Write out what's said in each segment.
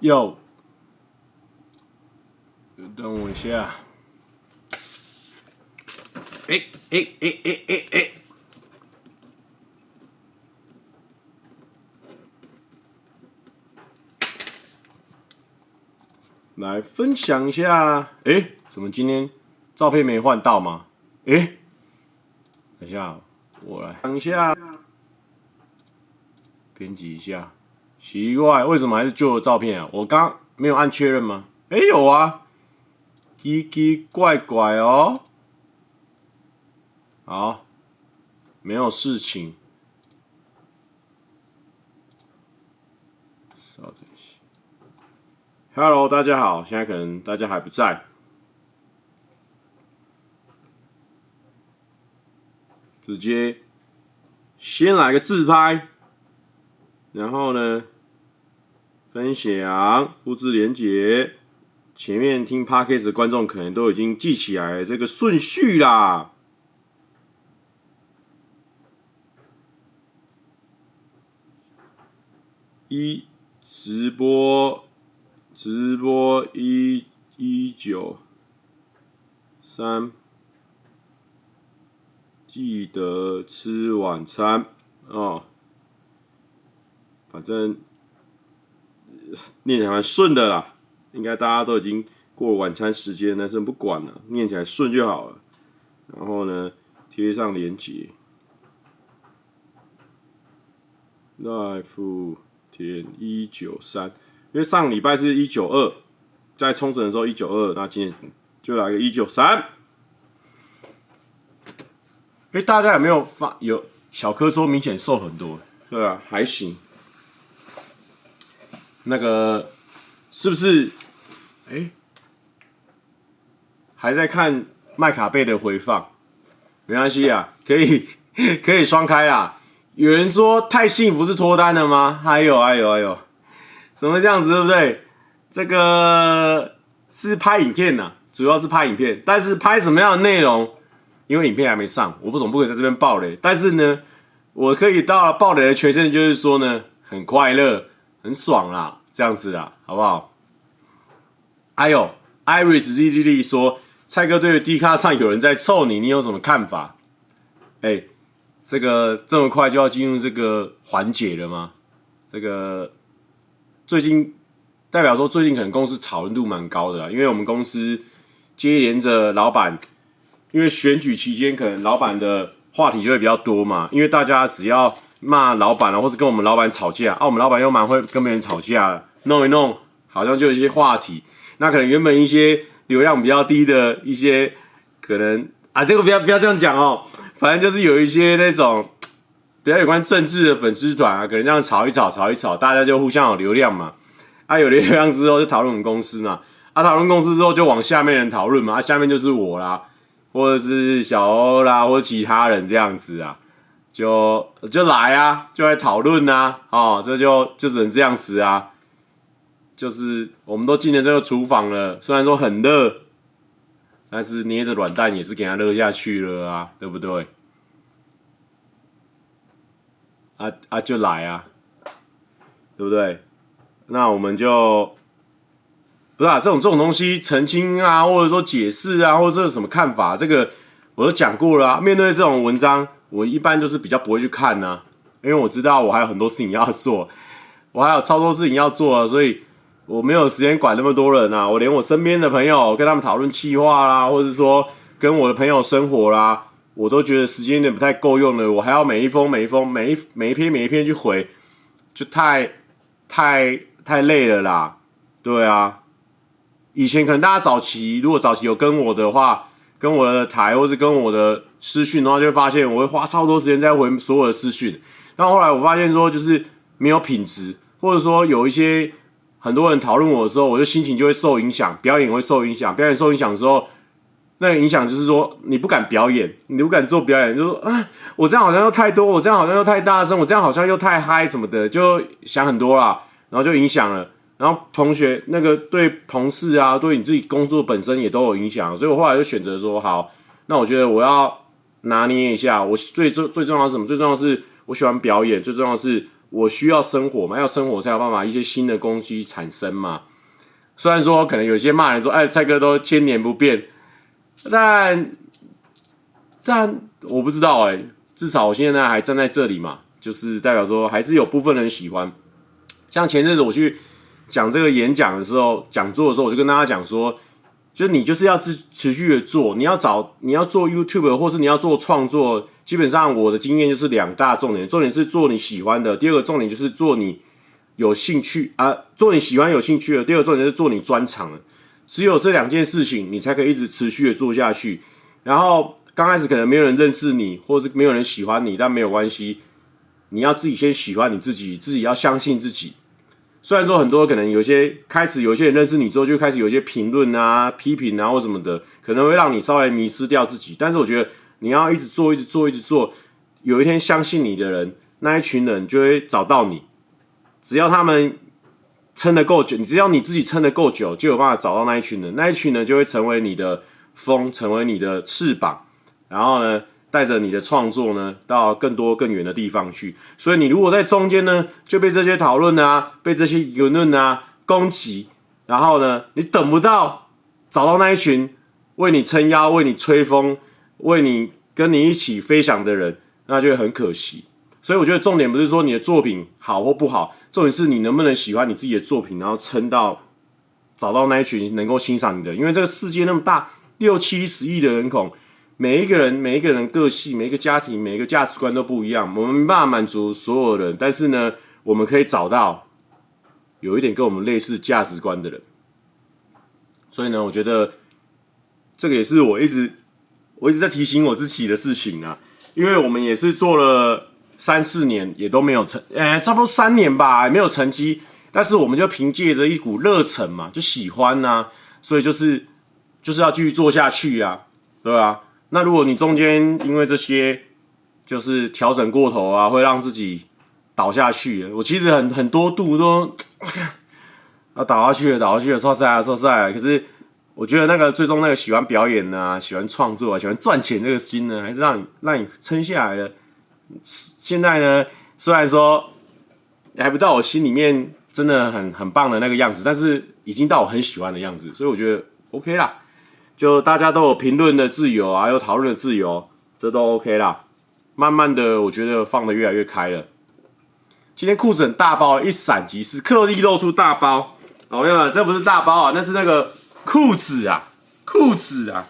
哟，等我一下。哎哎哎哎哎哎！来分享一下。哎，怎么今天照片没换到吗？哎，等一下，我来等一下，编辑一下。奇怪，为什么还是旧的照片啊？我刚没有按确认吗？哎，有啊，奇奇怪怪哦。好，没有事情。稍等一下。Hello，大家好，现在可能大家还不在。直接先来个自拍，然后呢，分享、复制连结。前面听 Podcast 的观众可能都已经记起来这个顺序啦。一直播，直播一一九三，记得吃晚餐哦。反正念起来蛮顺的啦，应该大家都已经过了晚餐时间，但是不管了，念起来顺就好了。然后呢，贴上连接，Life。点一九三，因为上礼拜是一九二，在冲绳的时候一九二，那今天就来个一九三。哎，大家有没有发有小柯说明显瘦很多？对啊，还行。那个是不是？哎，还在看麦卡贝的回放？没关系啊，可以 可以双开啊。有人说太幸福是脱单了吗？还有还有还有，怎么这样子对不对？这个是拍影片呐、主要是拍影片，但是拍什么样的内容？因为影片还没上，我不总不可以在这边爆雷。但是呢，我可以到爆雷的全身，就是说呢，很快乐，很爽啦，这样子啊，好不好？还有，Iris ZZD 说，蔡哥对 D 卡上有人在臭你，你有什么看法？哎、欸。这个这么快就要进入这个环节了吗？这个最近代表说最近可能公司讨论度蛮高的啦，因为我们公司接连着老板，因为选举期间可能老板的话题就会比较多嘛，因为大家只要骂老板啊，或是跟我们老板吵架啊，我们老板又蛮会跟别人吵架，弄一弄好像就有一些话题，那可能原本一些流量比较低的一些可能啊，这个不要不要这样讲哦。反正就是有一些那种比较有关政治的粉丝团啊，可能这样吵一吵，吵一吵，大家就互相有流量嘛。啊，有流量之后就讨论我们公司嘛。啊，讨论公司之后就往下面人讨论嘛。啊，下面就是我啦，或者是小欧啦，或者其他人这样子啊，就就来啊，就来讨论呐。哦，这就就只能这样子啊。就是我们都进了这个厨房了，虽然说很热。但是捏着软蛋也是给他热下去了啊，对不对？啊啊，就来啊，对不对？那我们就不是啊，这种这种东西澄清啊，或者说解释啊，或者是什么看法，这个我都讲过了啊。面对这种文章，我一般就是比较不会去看呢，因为我知道我还有很多事情要做，我还有超多事情要做啊，所以。我没有时间管那么多人啊！我连我身边的朋友跟他们讨论企划啦，或者说跟我的朋友生活啦，我都觉得时间有点不太够用了。我还要每一封、每一封、每一每一篇、每一篇去回，就太太太累了啦。对啊，以前可能大家早期如果早期有跟我的话，跟我的台或是跟我的私讯的话，就会发现我会花超多时间在回所有的私讯。但后来我发现说，就是没有品质，或者说有一些。很多人讨论我的时候，我就心情就会受影响，表演会受影响。表演受影响的时候，那个影响就是说你不敢表演，你不敢做表演，就说啊，我这样好像又太多，我这样好像又太大声，我这样好像又太嗨什么的，就想很多啦，然后就影响了。然后同学那个对同事啊，对你自己工作本身也都有影响，所以我后来就选择说，好，那我觉得我要拿捏一下，我最最最重要是什么？最重要是我喜欢表演，最重要是我需要生活嘛，要生活才有办法一些新的东西产生嘛。虽然说可能有些骂人说，哎，蔡哥都千年不变，但但我不知道哎、至少我现在还站在这里嘛，就是代表说还是有部分人喜欢。像前阵子我去讲这个演讲的时候，讲座的时候，我就跟大家讲说，就你就是要持持续的做，你要找你要做 YouTube，或是你要做创作，基本上我的经验就是两大重点，重点是做你喜欢的，第二个重点就是做你。有兴趣啊，做你喜欢有兴趣的。第二个重点是做你专长的，只有这两件事情，你才可以一直持续的做下去。然后刚开始可能没有人认识你，或是没有人喜欢你，但没有关系，你要自己先喜欢你自己，自己要相信自己。虽然说很多可能有些开始有些人认识你之后，就开始有些评论啊、批评啊或什么的，可能会让你稍微迷失掉自己。但是我觉得你要一直做，一直做，一直做，有一天相信你的人，那一群人就会找到你。只要他们撑得够久，你只要你自己撑得够久，就有办法找到那一群人，那一群人就会成为你的风，成为你的翅膀，然后呢，带着你的创作呢，到更多更远的地方去。所以你如果在中间呢，就被这些讨论啊，被这些舆论啊攻击，然后呢，你等不到找到那一群为你撑腰、为你吹风、为你跟你一起飞翔的人，那就会很可惜。所以我觉得重点不是说你的作品好或不好。重点是你能不能喜欢你自己的作品，然后撑到找到那一群能够欣赏你的。因为这个世界那么大，六七十亿的人口，每一个人、每一个人个性、每一个家庭、每一个价值观都不一样，我们没办法满足所有人。但是呢，我们可以找到有一点跟我们类似价值观的人。所以呢，我觉得这个也是我一直我一直在提醒我自己的事情啊，因为我们也是做了。三四年也都没有成，哎、差不多三年吧，没有成绩。但是我们就凭借着一股热忱嘛，就喜欢呐、所以就是就是要继续做下去呀、啊，对吧、那如果你中间因为这些就是调整过头啊，会让自己倒下去。我其实很很多度都啊 倒下去了，倒下去了，说实在说实在。可是我觉得那个最终那个喜欢表演啊，喜欢创作啊，喜欢赚钱这个心呢，还是让你让你撑下来的。现在呢，虽然说还不到我心里面真的很很棒的那个样子，但是已经到我很喜欢的样子，所以我觉得 OK 啦。就大家都有评论的自由啊，有讨论的自由，这都 OK 啦。慢慢的，我觉得放得越来越开了。今天裤子很大包，一闪即逝，刻意露出大包。哦，没有，这不是大包啊，那是那个裤子啊，裤子啊，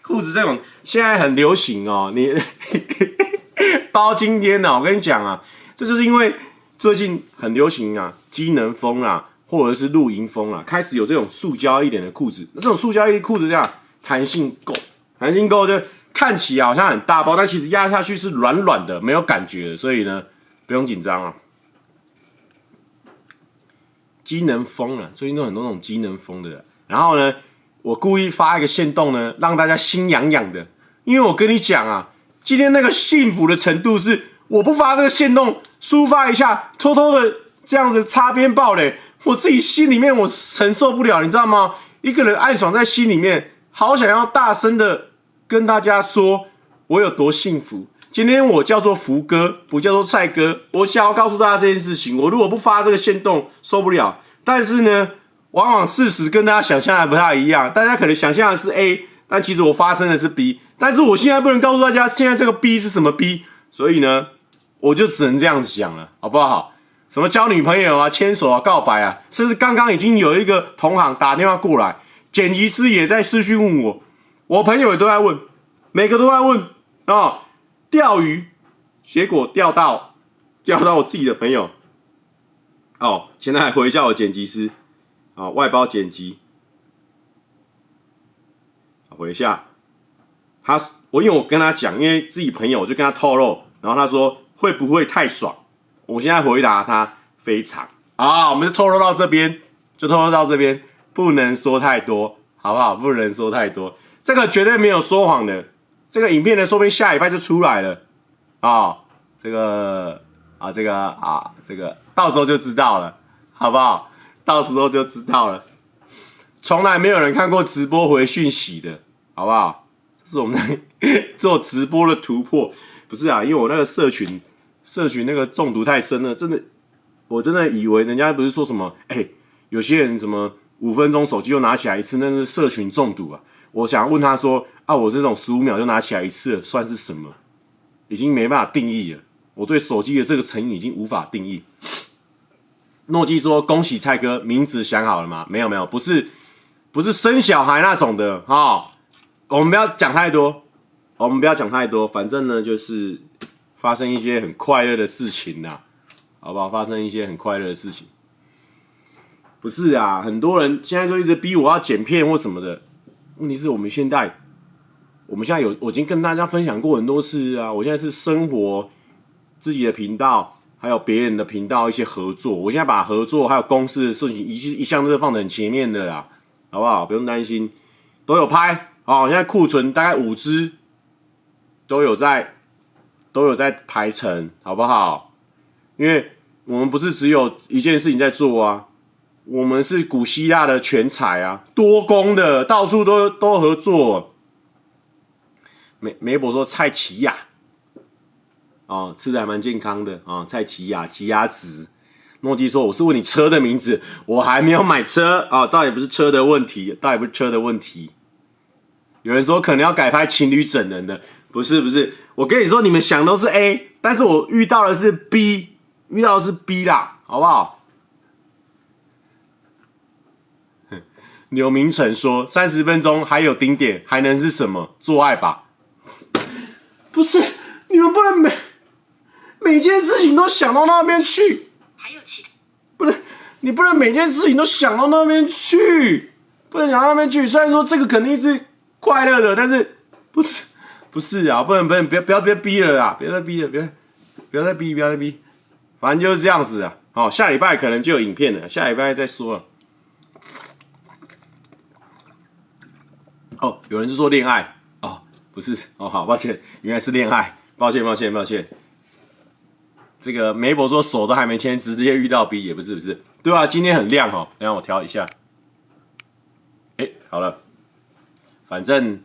裤子这种现在很流行哦，你。包今天呢，我跟你讲啊，这就是因为最近很流行啊，机能风啊，或者是露营风啊，开始有这种塑胶一点的裤子。那这种塑胶一裤子这样弹性够，弹性够就看起来好像很大包，但其实压下去是软软的，没有感觉，所以呢，不用紧张啊。机能风啊，最近都很多那种机能风的。然后呢，我故意发一个限动呢，让大家心痒痒的，因为我跟你讲啊。今天那个幸福的程度是，我不发这个限动，抒发一下，偷偷的这样子擦边爆雷，我自己心里面我承受不了，你知道吗？一个人暗爽在心里面，好想要大声的跟大家说，我有多幸福。今天我叫做福哥，不叫做蔡哥，我想要告诉大家这件事情。我如果不发这个线动，受不了。但是呢，往往事实跟大家想象的不太一样，大家可能想象的是 A，但其实我发生的是 B。但是我现在不能告诉大家，现在这个 B 是什么 B，所以呢，我就只能这样子讲了，好不好？什么交女朋友啊、牵手啊、告白啊，甚至刚刚已经有一个同行打电话过来，剪辑师也在私讯问我，我朋友也都在问，每个都在问啊、哦，钓鱼，结果钓到钓到我自己的朋友，哦，现在还回叫我剪辑师，啊、外包剪辑，回一下。他我因为我跟他讲，因为自己朋友，我就跟他透露，然后他说会不会太爽？我现在回答他非常啊，我们就透露到这边，就透露到这边，不能说太多，好不好？不能说太多，这个绝对没有说谎的，这个影片呢，说不定下礼拜就出来了啊，这个啊，这个啊，这个到时候就知道了，好不好？到时候就知道了，从来没有人看过直播回讯息的，好不好？这是我们 做直播的突破，不是啊？因为我那个社群社群那个中毒太深了，真的，我真的以为人家不是说什么，哎、有些人什么五分钟手机就拿起来一次，那是社群中毒啊。我想问他说，啊，我这种十五秒就拿起来一次，算是什么？已经没办法定义了。我对手机的这个成瘾已经无法定义。诺基说：“恭喜蔡哥，名字想好了吗？”没有，没有，不是，不是生小孩那种的哈、我们不要讲太多，我们不要讲太多，反正呢，就是。发生一些很快乐的事情呐，好不好？发生一些很快乐的事情，不是啊？很多人现在就一直逼我要剪片或什么的。问题是我们现在，我们现在有，我已经跟大家分享过很多次啊。我现在是生活自己的频道，还有别人的频道一些合作。我现在把合作还有公司的事情一一向都是放在很前面的啦，好不好？不用担心，都有拍。好，现在库存大概五支，都有在。都有在排成，好不好？因为我们不是只有一件事情在做啊，我们是古希腊的全才啊，多工的，到处都都合作。梅梅伯说蔡奇亚，哦，吃的还蛮健康的啊、哦，蔡奇亚，奇亚籽。诺基说我是问你车的名字，我还没有买车啊、倒也不是车的问题，倒也不是车的问题。有人说可能要改拍情侣整人的。不是不是，我跟你说，你们想都是 A，但是我遇到的是 B，遇到的是 B 啦，好不好？刘明成说三十分钟还有顶点，还能是什么？做爱吧？不是，你们不能每每件事情都想到那边去。还有其不能，你不能每件事情都想到那边去，不能想到那边去。虽然说这个肯定是快乐的，但是不是。不是啊，不能不能，不要不要不要逼了啦，别再逼了，别不要再逼，不要再逼，反正就是这样子啊。好，下礼拜可能就有影片了，下礼拜再说了。哦，有人是说恋爱哦，不是哦，好抱歉，原来是恋爱，抱歉抱歉抱歉。这个梅博说手都还没牵，直接遇到 B 也不是不是，对啊，今天很亮哦，让我调一下。哎，好了，反正。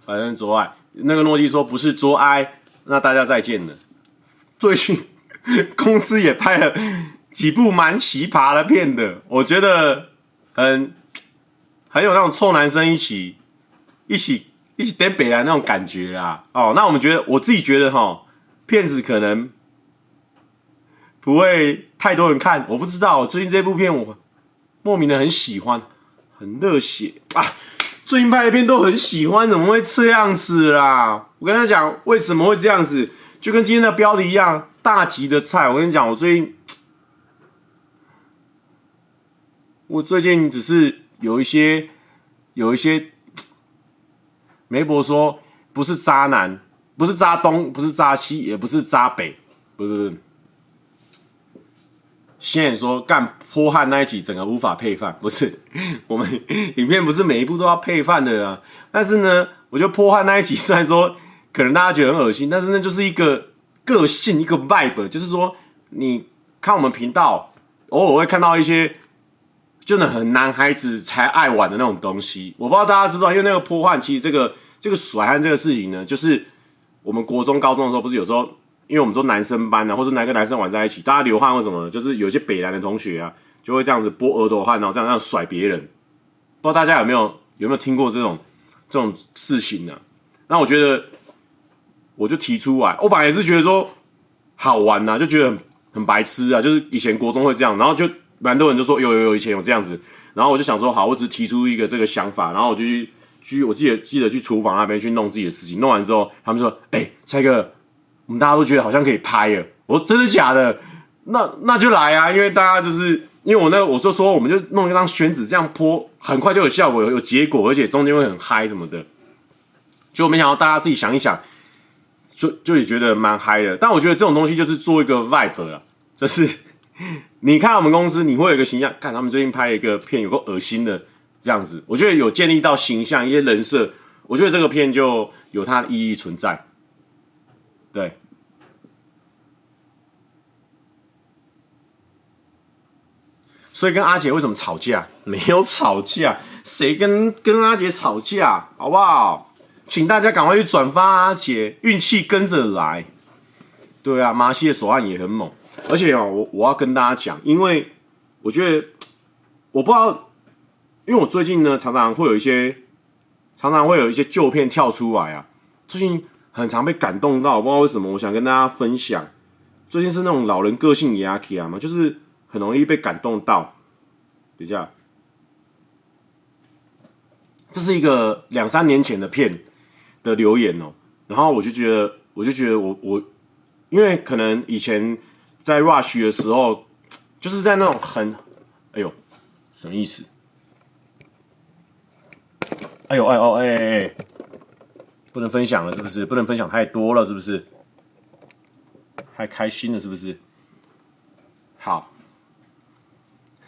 反正做爱，那个诺基说不是做爱，那大家再见了。最近公司也拍了几部蛮奇葩的片的，我觉得很很有那种臭男生一起一起一起点北来那种感觉啊。哦，那我们觉得，我自己觉得哈，片子可能不会太多人看，我不知道。最近这部片我莫名的很喜欢，很热血啊。最近拍的片都很喜欢，怎么会这样子啦？我跟他讲为什么会这样子，就跟今天的标题一样，大吉的菜。我跟你讲，我最近，我最近只是有一些，有一些，梅伯说不是渣男，不是渣东，不是渣西，也不是渣北，不是不是。先说干泼汉那一集，整个无法配饭，不是 我们影片不是每一部都要配饭的啊。但是呢，我觉得泼汉那一集虽然说可能大家觉得很恶心，但是那就是一个个性，一个 vibe，就是说你看我们频道，偶尔会看到一些真的很男孩子才爱玩的那种东西。我不知道大家知不知道，因为那个泼汉其实这个这个甩汗这个事情呢，就是我们国中高中的时候，不是有时候。因为我们说男生班啊，或者男跟男生玩在一起，大家流汗或什么，就是有些北南的同学啊，就会这样子拨额头汗，然后这样这样甩别人。不知道大家有没有有没有听过这种这种事情呢、那我觉得，我就提出来，我本来也是觉得说好玩呐、啊，就觉得很很白痴啊，就是以前国中会这样，然后就蛮多人就说有有有以前有这样子，然后我就想说好，我只提出一个这个想法，然后我就去去，我记得记得去厨房那边去弄自己的事情，弄完之后，他们说，哎、蔡哥。我们大家都觉得好像可以拍了，我说真的假的？那那就来啊！因为大家就是因为我那我就说我们就弄一张宣纸这样泼，很快就有效果，有有结果，而且中间会很嗨什么的。就没想到大家自己想一想，就就也觉得蛮嗨的。但我觉得这种东西就是做一个 vibe 了，就是你看我们公司，你会有一个形象，看他们最近拍一个片，有个恶心的这样子，我觉得有建立到形象一些人设，我觉得这个片就有它的意义存在。对，所以跟阿姐为什么吵架？没有吵架，谁跟跟阿姐吵架？好不好？请大家赶快去转发阿姐，运气跟着来。对啊，马西的手腕也很猛，而且哦，我我要跟大家讲，因为我觉得我不知道，因为我最近呢常常会有一些，常常会有一些旧片跳出来啊，最近很常被感动到，不知道为什么，我想跟大家分享，最近是那种老人个性也起啊嘛，就是很容易被感动到，等一下。这是一个两三年前的片的留言哦，然后我就觉得，我就觉得我我，因为可能以前在 Rush 的时候，就是在那种很，哎呦，什么意思？哎呦哎呦哎哎哎，不能分享了是不是？不能分享太多了是不是？太开心了是不是？好。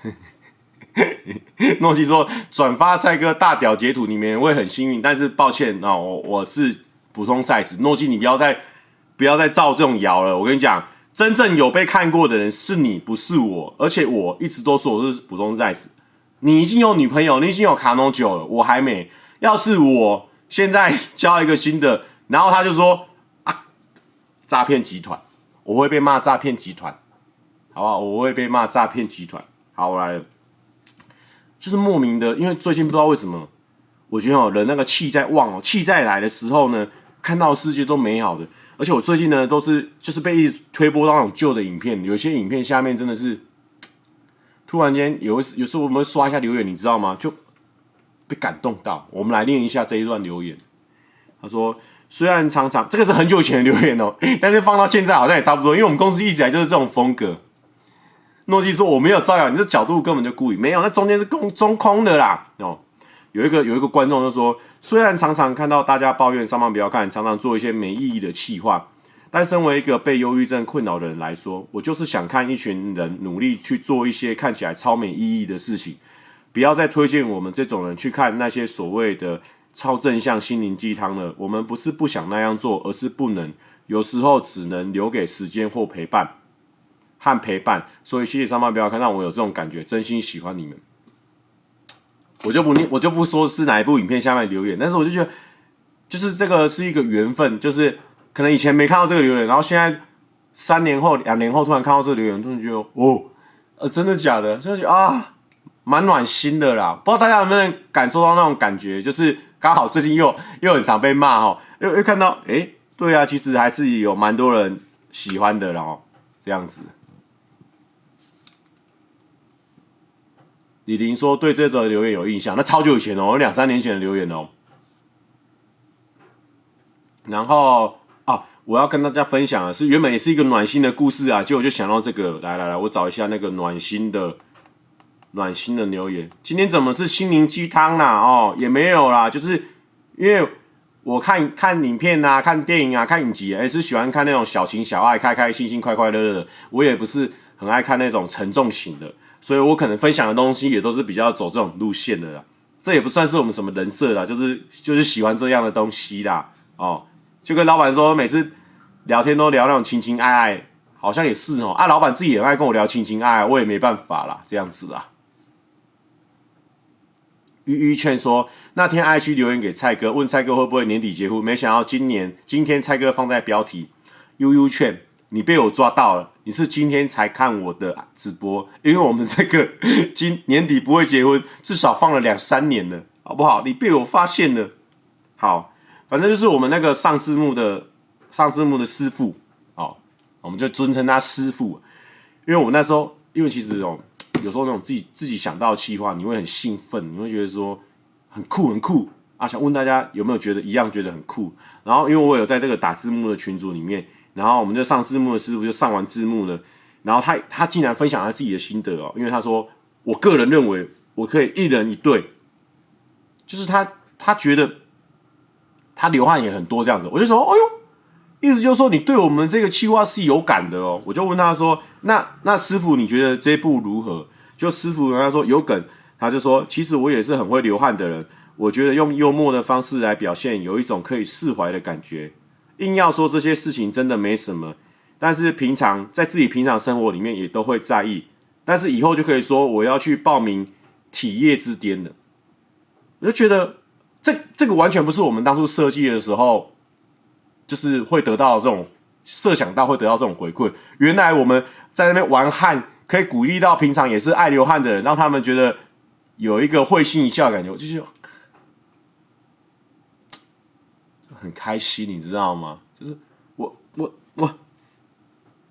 诺基说：“转发蔡哥大屌截图里面会很幸运，但是抱歉啊，我我是普通 size。诺基，你不要再不要再造这种谣了。我跟你讲，真正有被看过的人是你，不是我。而且我一直都说我是普通 size。你已经有女朋友，你已经有卡农九了，我还没。要是我现在交一个新的，然后他就说啊，诈骗集团，我会被骂诈骗集团，好不好？我会被骂诈骗集团。好，我来了。”就是莫名的，因为最近不知道为什么，我觉得哦，人那个气在旺哦，气在来的时候呢，看到世界都美好的。而且我最近呢，都是就是被一直推播到那种旧的影片，有些影片下面真的是，突然间有有时候我们会刷一下留言，你知道吗？就被感动到。我们来念一下这一段留言。他说：“虽然常常这个是很久以前的留言哦，但是放到现在好像也差不多，因为我们公司一直来就是这种风格。”诺基说：“我没有造谣，你这角度根本就故意没有，那中间是空中空的啦。”哦，有一个有一个观众就说：“虽然常常看到大家抱怨上班不要看，常常做一些没意义的气话，但身为一个被忧郁症困扰的人来说，我就是想看一群人努力去做一些看起来超没意义的事情。不要再推荐我们这种人去看那些所谓的超正向心灵鸡汤了。我们不是不想那样做，而是不能，有时候只能留给时间或陪伴。”和陪伴，所以谢谢上班不要看，让我有这种感觉，真心喜欢你们。我就不念，我就不说是哪一部影片下面留言，但是我就觉得，就是这个是一个缘分，就是可能以前没看到这个留言，然后现在三年后、两年后突然看到这个留言，突然觉得哦，呃，真的假的？就觉得啊，蛮暖心的啦。不知道大家有没有感受到那种感觉？就是刚好最近又又很常被骂哈，又又看到，诶，对啊，其实还是有蛮多人喜欢的，然后这样子。李玲说：“对这则留言有印象，那超久以前哦，有两三年前的留言哦。然后啊，我要跟大家分享的是，原本也是一个暖心的故事啊，结果就想到这个，来来来，我找一下那个暖心的暖心的留言。今天怎么是心灵鸡汤啦？哦，也没有啦，就是因为我看看影片啊，看电影啊，看影集，也是喜欢看那种小情小爱、开开心心、快快乐乐的。我也不是很爱看那种沉重型的。”所以我可能分享的东西也都是比较走这种路线的啦，这也不算是我们什么人设啦，就是就是喜欢这样的东西啦，哦，就跟老板说，每次聊天都聊那种情情爱爱，好像也是哦，啊，老板自己也爱跟我聊情情爱爱，我也没办法啦，这样子啊。鱼鱼劝说，那天爱去留言给蔡哥，问蔡哥会不会年底结婚，没想到今年今天蔡哥放在标题，悠悠劝。你被我抓到了，你是今天才看我的直播，因为我们这个 今年底不会结婚，至少放了两三年了，好不好？你被我发现了，好，反正就是我们那个上字幕的上字幕的师傅，哦，我们就尊称他师傅，因为我们那时候，因为其实哦，有时候那种自己自己想到的企划，你会很兴奋，你会觉得说很酷很酷啊，想问大家有没有觉得一样觉得很酷，然后因为我有在这个打字幕的群组里面。然后我们就上字幕的师傅就上完字幕了，然后他他竟然分享他自己的心得哦，因为他说，我个人认为我可以一人一对，就是他他觉得他流汗也很多这样子，我就说，哎呦，意思就是说你对我们这个气划是有感的哦，我就问他说，那那师傅你觉得这部如何？就师傅跟他说有梗，他就说，其实我也是很会流汗的人，我觉得用幽默的方式来表现，有一种可以释怀的感觉。硬要说这些事情真的没什么，但是平常在自己平常生活里面也都会在意，但是以后就可以说我要去报名体液之巅了。我就觉得这这个完全不是我们当初设计的时候，就是会得到这种设想到会得到这种回馈。原来我们在那边玩汉，可以鼓励到平常也是爱流汗的人，让他们觉得有一个会心一笑的感觉，就是很开心，你知道吗？就是我我我，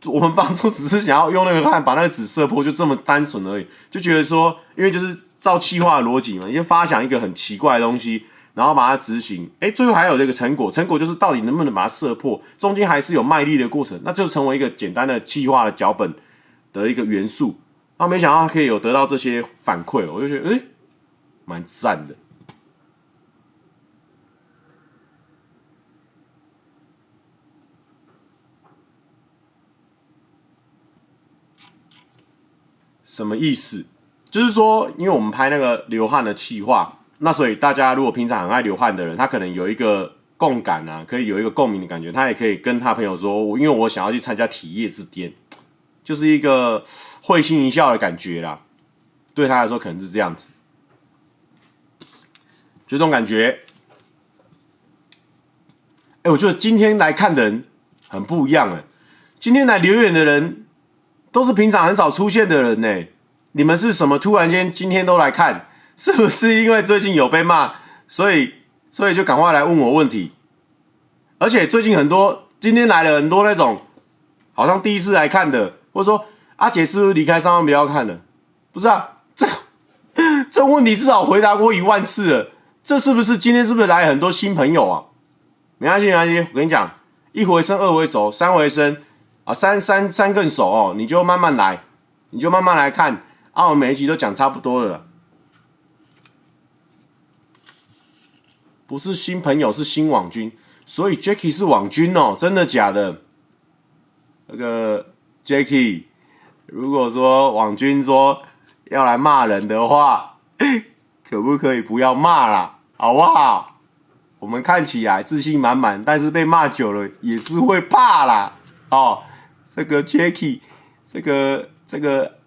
我们当初只是想要用那个汗把那个纸射破，就这么单纯而已，就觉得说，因为就是照企划的逻辑嘛，你就发想一个很奇怪的东西。然后把它执行，哎，最后还有这个成果，成果就是到底能不能把它射破，中间还是有卖力的过程，那就成为一个简单的企划的脚本的一个元素。那没想到可以有得到这些反馈，我就觉得，哎，蛮赞的。什么意思？就是说，因为我们拍那个流汗的企划。那所以大家如果平常很爱流汗的人，他可能有一个共感啊，可以有一个共鸣的感觉，他也可以跟他朋友说，我因为我想要去参加体液之巅，就是一个会心一笑的感觉啦。对他来说可能是这样子，就这种感觉。哎，我觉得今天来看的人很不一样哎，今天来留言的人都是平常很少出现的人呢。你们是什么？突然间今天都来看？是不是因为最近有被骂，所以所以就赶快来问我问题？而且最近很多今天来了很多那种，好像第一次来看的，或者说阿杰是不是离开上方不要看了？不是啊，这 这问题至少回答过一万次了。这是不是今天是不是来很多新朋友啊？没关系没关系，我跟你讲，一回生二回熟，三回生啊，三三三更熟哦，你就慢慢来，你就慢慢来看啊，我每一集都讲差不多了。不是新朋友，是新网军，所以 Jacky 是网军哦，真的假的？那个 Jacky，如果说网军说要来骂人的话，可不可以不要骂啦？好不好？我们看起来自信满满，但是被骂久了也是会怕啦。哦，这个 Jacky，这个这个，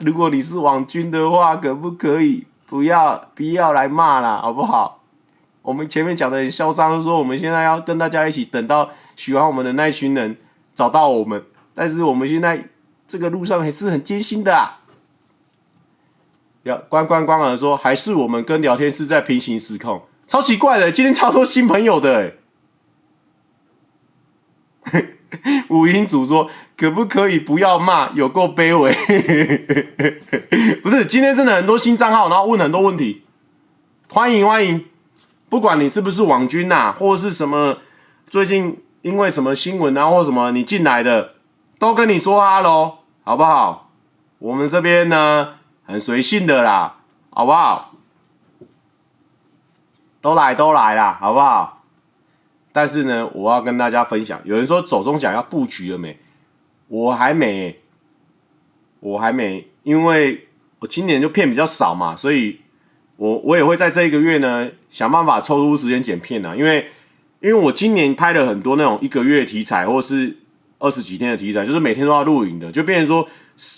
如果你是网军的话，可不可以不要不要来骂啦？好不好？我们前面讲的很嚣张，说我们现在要跟大家一起等到喜欢我们的那群人找到我们，但是我们现在这个路上还是很艰辛的啊。要关关关儿说，还是我们跟聊天室在平行时空，超奇怪的，今天超多新朋友的哎。五音组说，可不可以不要骂，有够卑微。不是，今天真的很多新账号，然后问很多问题，欢迎欢迎。不管你是不是网军呐、啊，或是什么，最近因为什么新闻啊，或什么你进来的，都跟你说哈喽，好不好？我们这边呢很随性的啦，好不好？都来都来啦，好不好？但是呢，我要跟大家分享，有人说走中奖要布局了没？我还没，我还没，因为我今年就片比较少嘛，所以。我我也会在这一个月呢，想办法抽出时间剪片啊，因为因为我今年拍了很多那种一个月题材，或是二十几天的题材，就是每天都要录影的，就变成说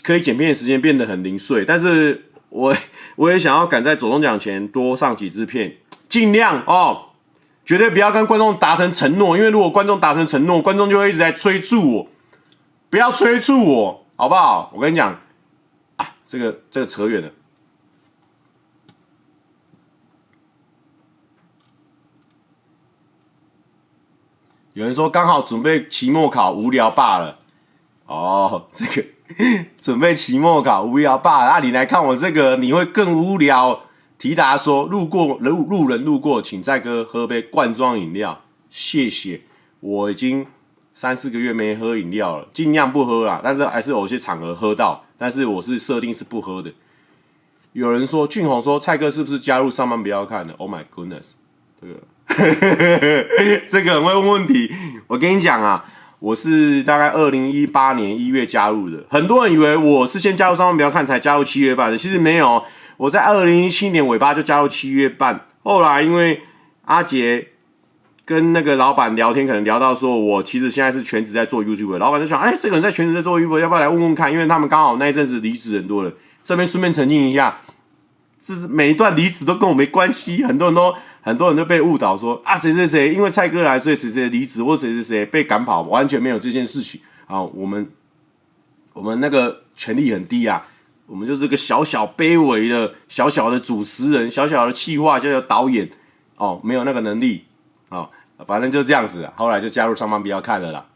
可以剪片的时间变得很零碎。但是我我也想要赶在走中奖前多上几支片，尽量哦，绝对不要跟观众达成承诺，因为如果观众达成承诺，观众就会一直在催促我，不要催促我，好不好？我跟你讲啊，这个这个扯远了。有人说刚好准备期末考，无聊罢了。哦，这个 准备期末考无聊罢了，那、你来看我这个，你会更无聊。提达说：路过路路人路过，请再哥喝杯罐装饮料，谢谢。我已经三四个月没喝饮料了，尽量不喝啦，但是还是有些场合喝到，但是我是设定是不喝的。有人说俊宏说蔡哥是不是加入上班不要看的？Oh my goodness，这个。这个很会问问题。我跟你讲啊，我是大概二零一八年一月加入的。很多人以为我是先加入上班不要看才加入七月半的，其实没有。我在二零一七年尾巴就加入七月半。后来因为阿杰跟那个老板聊天，可能聊到说我其实现在是全职在做 YouTube，老板就想，哎，这个人在全职在做 YouTube，要不要来问问看？因为他们刚好那一阵子离职很多人。这边顺便澄清一下，是每一段离职都跟我没关系，很多人都。很多人都被误导说啊，谁谁谁因为蔡哥来，所以谁谁离职，或谁谁谁被赶跑，完全没有这件事情啊。我们我们那个权力很低啊，我们就是个小小卑微的小小的主持人，小小的企划，小小的导演哦，没有那个能力啊。反正就这样子，后来就加入上班比较看了啦。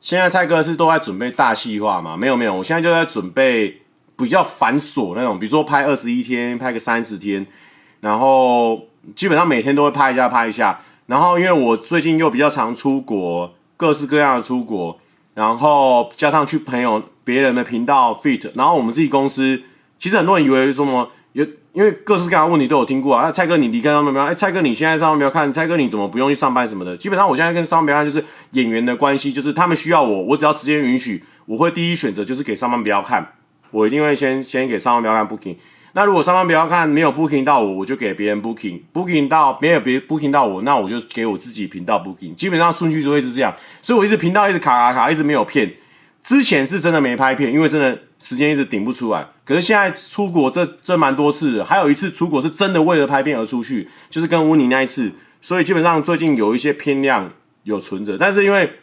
现在蔡哥是都在准备大企划吗？没有没有，我现在就在准备。比较繁琐那种，比如说拍二十一天，拍个三十天，然后基本上每天都会拍一下，拍一下。然后因为我最近又比较常出国，各式各样的出国，然后加上去朋友别人的频道 fit，然后我们自己公司，其实很多人以为什么有，因为各式各样的问题都有听过啊。那蔡哥你离开上班没有？哎，蔡哥你现在上班没有看？蔡哥你怎么不用去上班什么的？基本上我现在跟上班看，就是演员的关系，就是他们需要我，我只要时间允许，我会第一选择就是给上班不要看。我一定会先先给上班不要看 booking，那如果上方标看没有 booking 到我，我就给别人 booking，booking 到没有别 booking 到我，那我就给我自己频道 booking，基本上顺序就会是这样，所以我一直频道一直卡卡卡，一直没有片。之前是真的没拍片，因为真的时间一直顶不出来。可是现在出国这这蛮多次，还有一次出国是真的为了拍片而出去，就是跟温妮那一次，所以基本上最近有一些片量有存着，但是因为。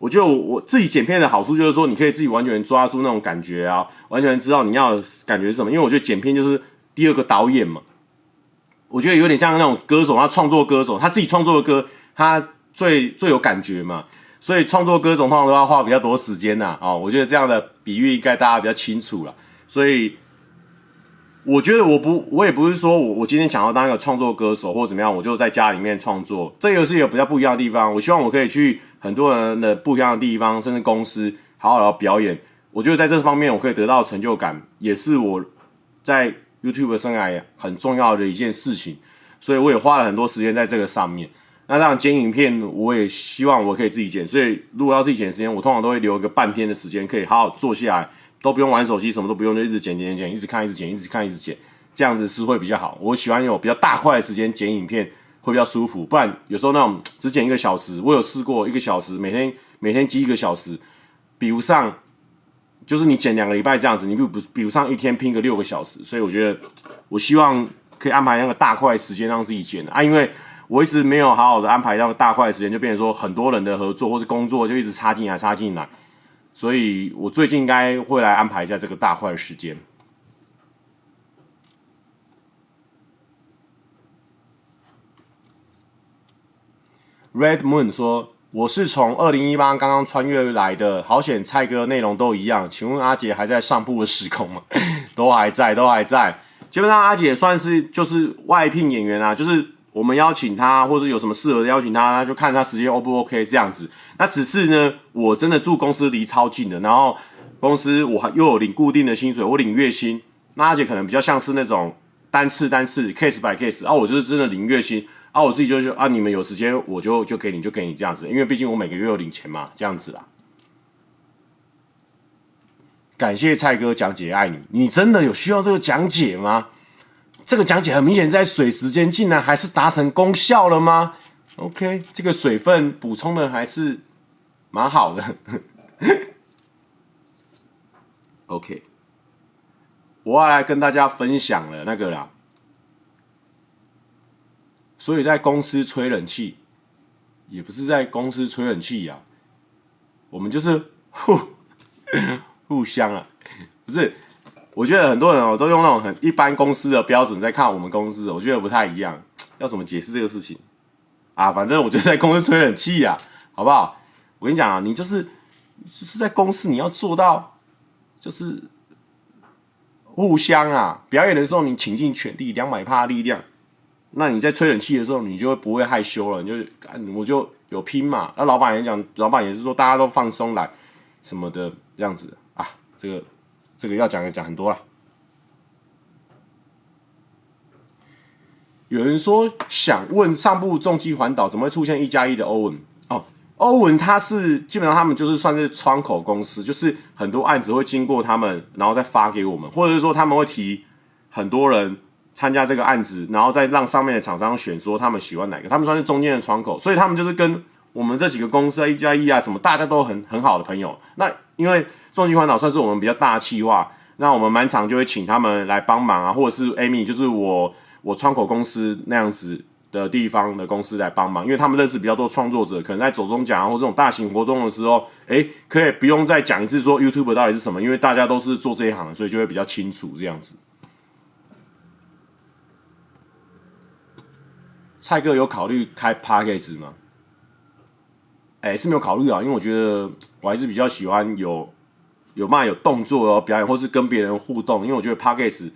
我觉得我自己剪片的好处就是说，你可以自己完全抓住那种感觉啊，完全知道你要感觉是什么。因为我觉得剪片就是第二个导演嘛，我觉得有点像那种歌手，他创作歌手，他自己创作的歌，他最最有感觉嘛。所以创作歌手通常都要花比较多时间呐。啊，我觉得这样的比喻应该大家比较清楚了。所以我觉得我不，我也不是说我我今天想要当一个创作歌手或怎么样，我就在家里面创作。这个是有比较不一样的地方。我希望我可以去。很多人的不一样的地方，甚至公司好好的表演，我觉得在这方面我可以得到成就感，也是我在 YouTube 生涯很重要的一件事情，所以我也花了很多时间在这个上面。那这样剪影片，我也希望我可以自己剪，所以如果要自己剪时间，我通常都会留一个半天的时间，可以好好坐下来，都不用玩手机，什么都不用，就一直剪剪剪，一直看，一直剪，一直看，一直剪，这样子是会比较好。我喜欢有比较大块的时间剪影片。会比较舒服，不然有时候那种 只剪一个小时，我有试过一个小时，每天每天挤一个小时，比不上，就是你剪两个礼拜这样子，你比不比不上一天拼个六个小时，所以我觉得我希望可以安排那个大块时间让自己剪啊，因为我一直没有好好的安排那个大块时间，就变成说很多人的合作或是工作就一直插进来插进来，所以我最近应该会来安排一下这个大块时间。Red Moon 说：“我是从二零一八刚刚穿越来的，好险蔡哥内容都一样。请问阿杰还在上部的时空吗？都还在，都还在。基本上阿杰算是就是外聘演员啊，就是我们邀请他，或者有什么适合的邀请他，他就看他时间 O 不 OK 这样子。那只是呢，我真的住公司离超近的，然后公司我还又有领固定的薪水，我领月薪。那阿杰可能比较像是那种单次单次 case by case，啊，我就是真的领月薪。”啊，我自己就说啊，你们有时间我就就给你，就给你这样子，因为毕竟我每个月有领钱嘛，这样子啦。感谢蔡哥讲解，爱你。你真的有需要这个讲解吗？这个讲解很明显在水时间，竟然还是达成功效了吗？OK，这个水分补充的还是蛮好的。OK，我要来跟大家分享了那个啦。所以在公司吹冷气，也不是在公司吹冷气呀，我们就是互 互相啊，不是？我觉得很多人哦都用那种很一般公司的标准在看我们公司，我觉得不太一样。要怎么解释这个事情啊？反正我就在公司吹冷气呀，好不好？我跟你讲啊，你就是就是在公司你要做到就是互相啊，表演的时候你倾尽全力，两百趴的力量。那你在吹冷气的时候，你就不会害羞了？你就我就有拼嘛。那老板也讲，老板也是说大家都放松来什么的这样子啊。这个这个要讲也讲很多了。有人说想问上部重击环岛怎么会出现一加一的欧文？哦，欧文他是基本上他们就是算是窗口公司，就是很多案子会经过他们，然后再发给我们，或者是说他们会提很多人。参加这个案子，然后再让上面的厂商选说他们喜欢哪个，他们算是中间的窗口，所以他们就是跟我们这几个公司啊，一加一啊什么，大家都很很好的朋友。那因为重机环岛算是我们比较大的企划，那我们满场就会请他们来帮忙啊，或者是 Amy，就是我我窗口公司那样子的地方的公司来帮忙，因为他们认识比较多创作者，可能在走中奖啊或这种大型活动的时候，诶，可以不用再讲一次说 YouTube 到底是什么，因为大家都是做这一行，所以就会比较清楚这样子。蔡哥有考虑开 Podcast 吗？哎，是没有考虑啊，因为我觉得我还是比较喜欢有有嘛有动作哦表演，或是跟别人互动，因为我觉得 Podcast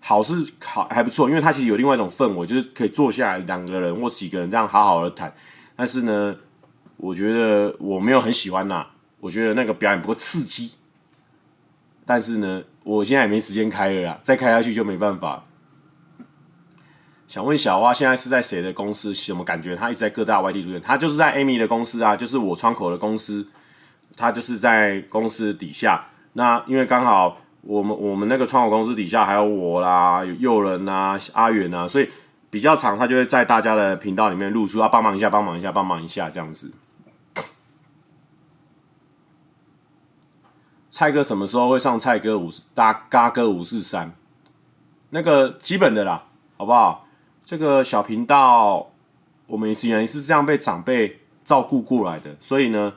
好是好还不错，因为它其实有另外一种氛围，就是可以坐下来两个人或几个人这样好好的谈。但是呢，我觉得我没有很喜欢呐，我觉得那个表演不够刺激。但是呢，我现在也没时间开了啦，再开下去就没办法。想问小蛙现在是在谁的公司？什么感觉？他一直在各大外地住院。他就是在 Amy 的公司啊，就是我窗口的公司。他就是在公司底下。那因为刚好我们我们那个窗口公司底下还有我啦，有诱人啊，阿远啊，所以比较长，他就会在大家的频道里面露出，啊，帮忙一下，帮忙一下，帮忙一下这样子。蔡哥什么时候会上蔡哥五大嘎哥五四三？那个基本的啦，好不好？这个小频道，我们以前是这样被长辈照顾过来的，所以呢，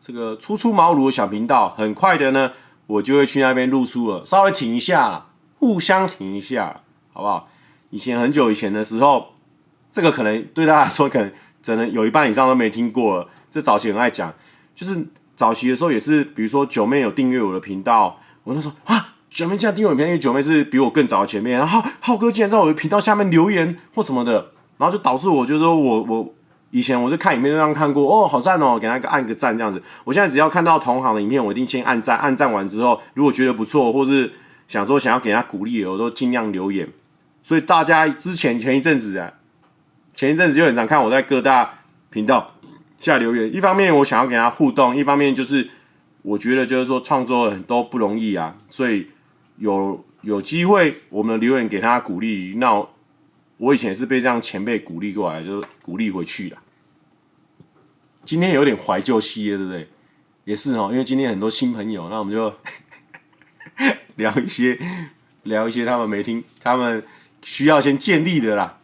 这个初出茅庐的小频道，很快的呢，我就会去那边露出了，稍微停一下，互相停一下，好不好？以前很久以前的时候，这个可能对大家来说，可能可能有一半以上都没听过了。这早期很爱讲，就是早期的时候也是，比如说九妹有订阅我的频道，我就说啊。九妹竟然订阅我影片，因为九妹是比我更早的前面，然后浩哥竟然在我的频道下面留言或什么的，然后就导致我就是说我我以前我是看影片就这样看过哦，好赞哦，给他个按个赞这样子。我现在只要看到同行的影片，我一定先按赞，按赞完之后，如果觉得不错，或是想说想要给他鼓励，我都尽量留言。所以大家之前前一阵子啊，前一阵子就很常看我在各大频道下留言，一方面我想要给他互动，一方面就是我觉得就是说创作很多不容易啊，所以。有有机会，我们留言给他鼓励。那我以前是被这样前辈鼓励过来，就鼓励回去的。今天有点怀旧系列，对不对？也是哦，因为今天很多新朋友，那我们就 聊一些聊一些他们没听，他们需要先建立的啦。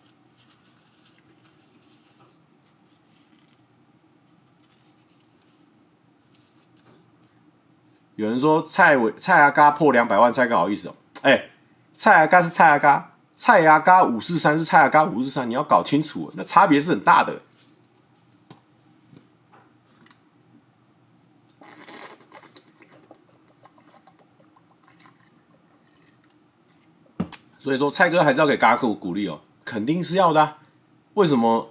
有人说蔡伟蔡阿嘎破两百万，蔡哥好意思哦？哎、蔡阿嘎是蔡阿嘎，蔡阿嘎五四三是蔡阿嘎五四三，你要搞清楚，那差别是很大的。所以说，蔡哥还是要给嘎哥鼓励哦，肯定是要的、啊。为什么？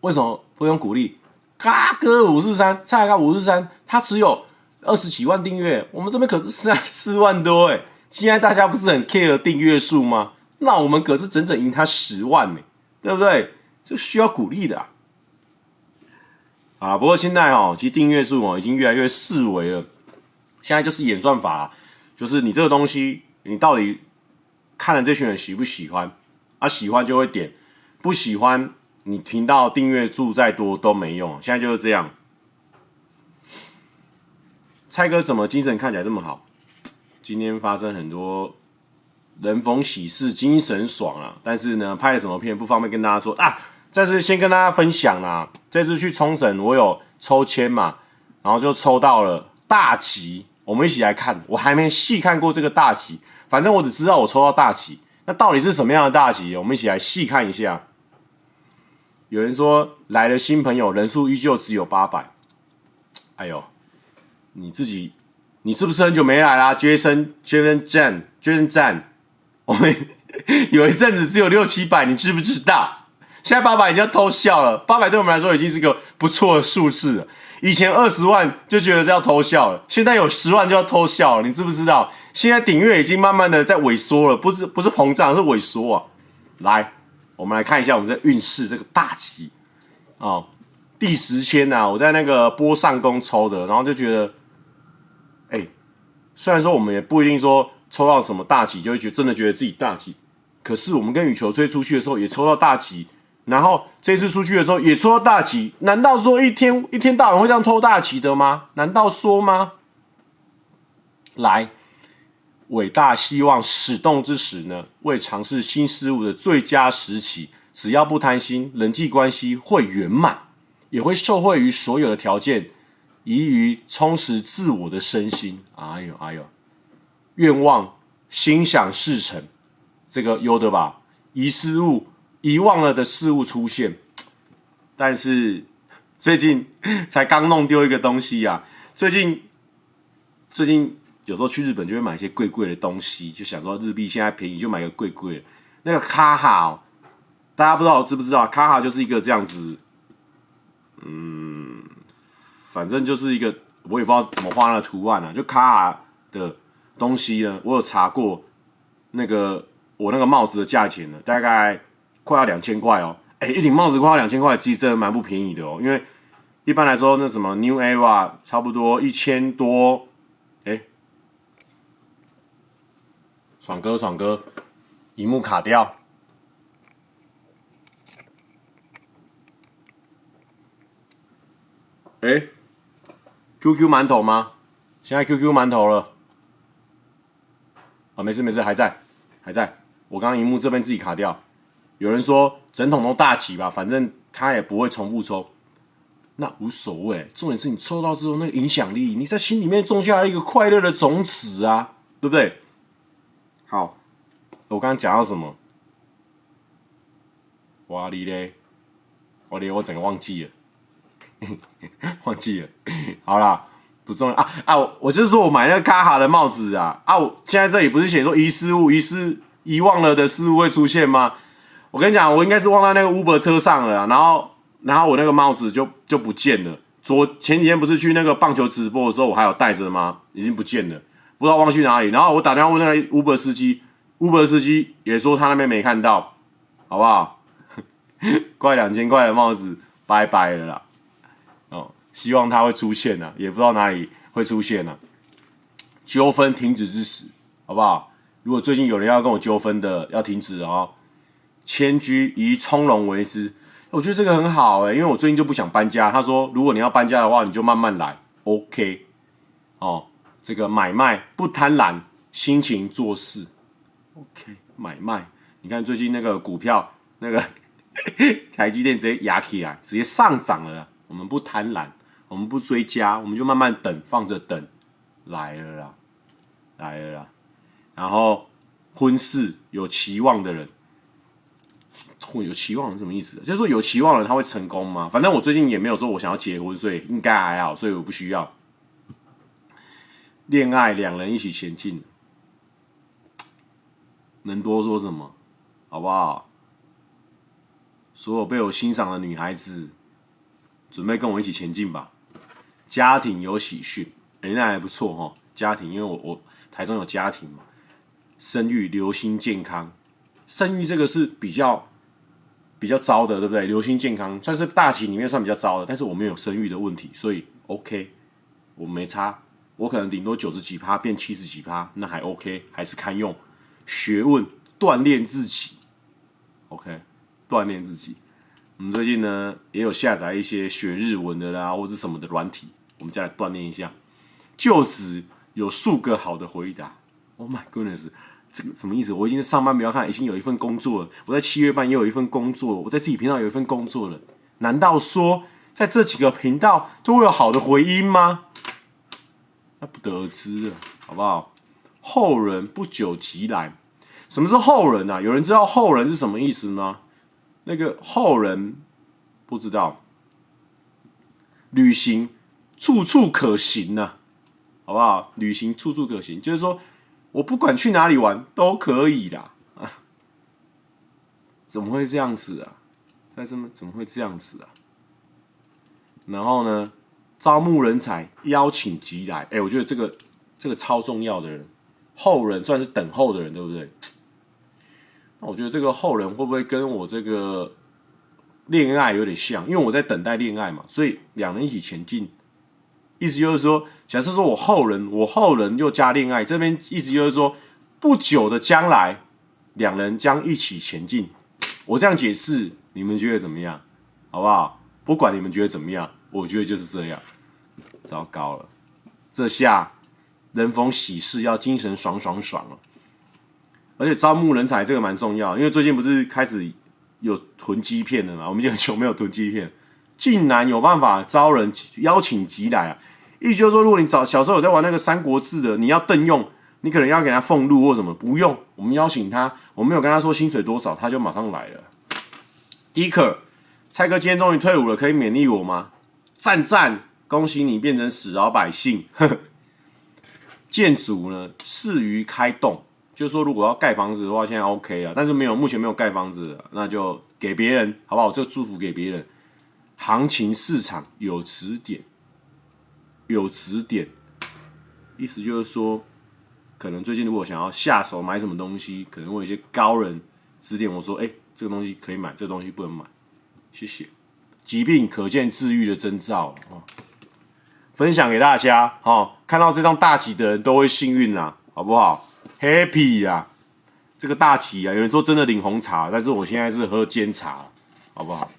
为什么不用鼓励？嘎哥五四三，蔡阿嘎五四三，他只有。二十几万订阅，我们这边可是四四万多哎！现在大家不是很 care 订阅数吗？那我们可是整整赢他十万呢，对不对？这需要鼓励的啊！啊，不过现在哦，其实订阅数哦已经越来越四维了。现在就是演算法，就是你这个东西，你到底看了这群人喜不喜欢？啊，喜欢就会点，不喜欢你频道订阅数再多都没用。现在就是这样。蔡哥怎么精神看起来这么好？今天发生很多人逢喜事，精神爽啊！但是呢，拍了什么片不方便跟大家说啊。这次先跟大家分享啊，这次去冲绳我有抽签嘛，然后就抽到了大旗，我们一起来看。我还没细看过这个大旗，反正我只知道我抽到大旗。那到底是什么样的大旗？我们一起来细看一下。有人说来了新朋友，人数依旧只有八百。哎呦！你自己，你是不是很久没来啦？Jason，Jason j a n j a n Jan，我们 有一阵子只有六七百，你知不知道？现在八百已经要偷笑了，八百对我们来说已经是个不错的数字了。以前二十万就觉得这要偷笑了，现在有十万就要偷笑了，你知不知道？现在顶月已经慢慢的在萎缩了，不是不是膨胀，是萎缩啊！来，我们来看一下我们这运势这个大吉哦，第十签呐，我在那个波上宫抽的，然后就觉得。虽然说我们也不一定说抽到什么大吉就会觉真的觉得自己大吉，可是我们跟羽球队出去的时候也抽到大吉，然后这次出去的时候也抽到大吉，难道说一天 一天到晚会这样抽大吉的吗？难道说吗？来，伟大希望始动之时呢，为尝试新事物的最佳时期。只要不贪心，人际关系会圆满，也会受惠于所有的条件，宜于充实自我的身心。哎呦哎呦，愿望心想事成，这个有的吧？遗失物、遗忘了的事物出现，但是最近 才刚弄丢一个东西呀、啊。最近最近有时候去日本就会买一些贵贵的东西，就想说日币现在便宜，就买个贵贵的。那个卡哈、大家不知道知不知道？卡哈就是一个这样子，嗯，反正就是一个我也不知道怎么画那个图案啊。就卡哈的东西呢，我有查过那个我那个帽子的价钱呢，大概快要两千块哦。哎，一顶帽子快要两千块，其实真的蛮不便宜的哦，因为。一般来说，那什么 New Era 差不多一千多，哎，爽哥爽哥，萤幕卡掉，哎，QQ 馒头吗？现在 QQ 馒头了，啊，没事没事，还在还在，我刚刚萤幕这边自己卡掉，有人说整桶都大吉吧，反正他也不会重复抽。那无所谓，重点是你抽到之后那个影响力，你在心里面种下了一个快乐的种子啊，对不对？好，我刚刚讲到什么？哇哩嘞，我连我整个忘记了，忘记了。好啦，不重要啊啊！我就是说我买那个卡哈的帽子啊啊！我现在这里不是写说遗失物、遗失、遗忘了的事物会出现吗？我跟你讲，我应该是忘在那个 Uber 车上了，然后。然后我那个帽子就就不见了。昨前几天不是去那个棒球直播的时候，我还有戴着吗？已经不见了，不知道忘去哪里。然后我打电话问那个 Uber 司机，Uber 司机也说他那边没看到，好不好？怪两千块的帽子，拜拜了啦。希望它会出现呢，也不知道哪里会出现呢。纠纷停止之时，好不好？如果最近有人要跟我纠纷的，要停止哦。迁居以从容为之。我觉得这个很好哎、因为我最近就不想搬家。他说，如果你要搬家的话，你就慢慢来，OK？哦，这个买卖不贪婪，心情做事，OK？买卖，你看最近那个股票，那个 台积电直接压起来，直接上涨了。我们不贪婪，我们不追加，我们就慢慢等，放着等，来了啦，来了啦。然后婚事有期望的人。会有期望是什么意思？就是说有期望的人他会成功吗？反正我最近也没有说我想要结婚，所以应该还好，所以我不需要。恋爱两人一起前进，能多说什么？好不好？所有被我欣赏的女孩子，准备跟我一起前进吧。家庭有喜讯，哎，那还不错哦。家庭，因为我我台中有家庭嘛，生育留心健康，生育这个是比较。比较糟的，对不对？留心健康算是大旗里面算比较糟的，但是我没有生育的问题，所以 OK，我没差。我可能顶多九十几趴变七十几趴，那还 OK，还是堪用。学问锻炼自己，OK，锻炼自己。我们最近呢也有下载一些学日文的啦，或者什么的软体，我们再来锻炼一下。就只有数个好的回答，Oh my goodness！这个什么意思？我已经在上班不要看，已经有一份工作了。我在七月半也有一份工作，我在自己频道有一份工作了。难道说在这几个频道都会有好的回音吗？那不得而知了，好不好？后人不久即来。什么是后人啊？有人知道后人是什么意思吗？那个后人不知道。旅行处处可行呢，好不好？旅行处处可行，就是说。我不管去哪里玩都可以啦，啊，怎么会这样子啊？在这么怎么会这样子啊？然后呢，招募人才，邀请即来。哎，我觉得这个这个超重要的人，后人算是等候的人，对不对？那我觉得这个后人会不会跟我这个恋爱有点像？因为我在等待恋爱嘛，所以两人一起前进。意思就是说，假设说我后人，我后人又加恋爱，这边意思就是说，不久的将来，两人将一起前进。我这样解释，你们觉得怎么样？好不好？不管你们觉得怎么样，我觉得就是这样。糟糕了，这下人逢喜事要精神爽爽爽了。而且招募人才这个蛮重要，因为最近不是开始有囤积片的嘛？我们已经很久没有囤积片，竟然有办法招人邀请集来啊！意思就是说，如果你早小时候有在玩那个《三国志》的，你要邓用，你可能要给他俸禄或什么，不用，我们邀请他，我没有跟他说薪水多少，他就马上来了。迪克，蔡哥今天终于退伍了，可以勉励我吗？赞赞，恭喜你变成死老百姓。建筑呢，适于开动。就是说，如果要盖房子的话，现在 OK 了，但是没有，目前没有盖房子，那就给别人，好不好？这个祝福给别人。行情市场有指点，有指点，意思就是说，可能最近如果想要下手买什么东西，可能会有一些高人指点我说，哎，这个东西可以买，这个东西不能买。谢谢。疾病可见治愈的征兆啊，分享给大家哦。看到这张大旗的人都会幸运啊，好不好？Happy 呀、啊，这个大旗啊，有人说真的领红茶，但是我现在是喝煎茶，好不好？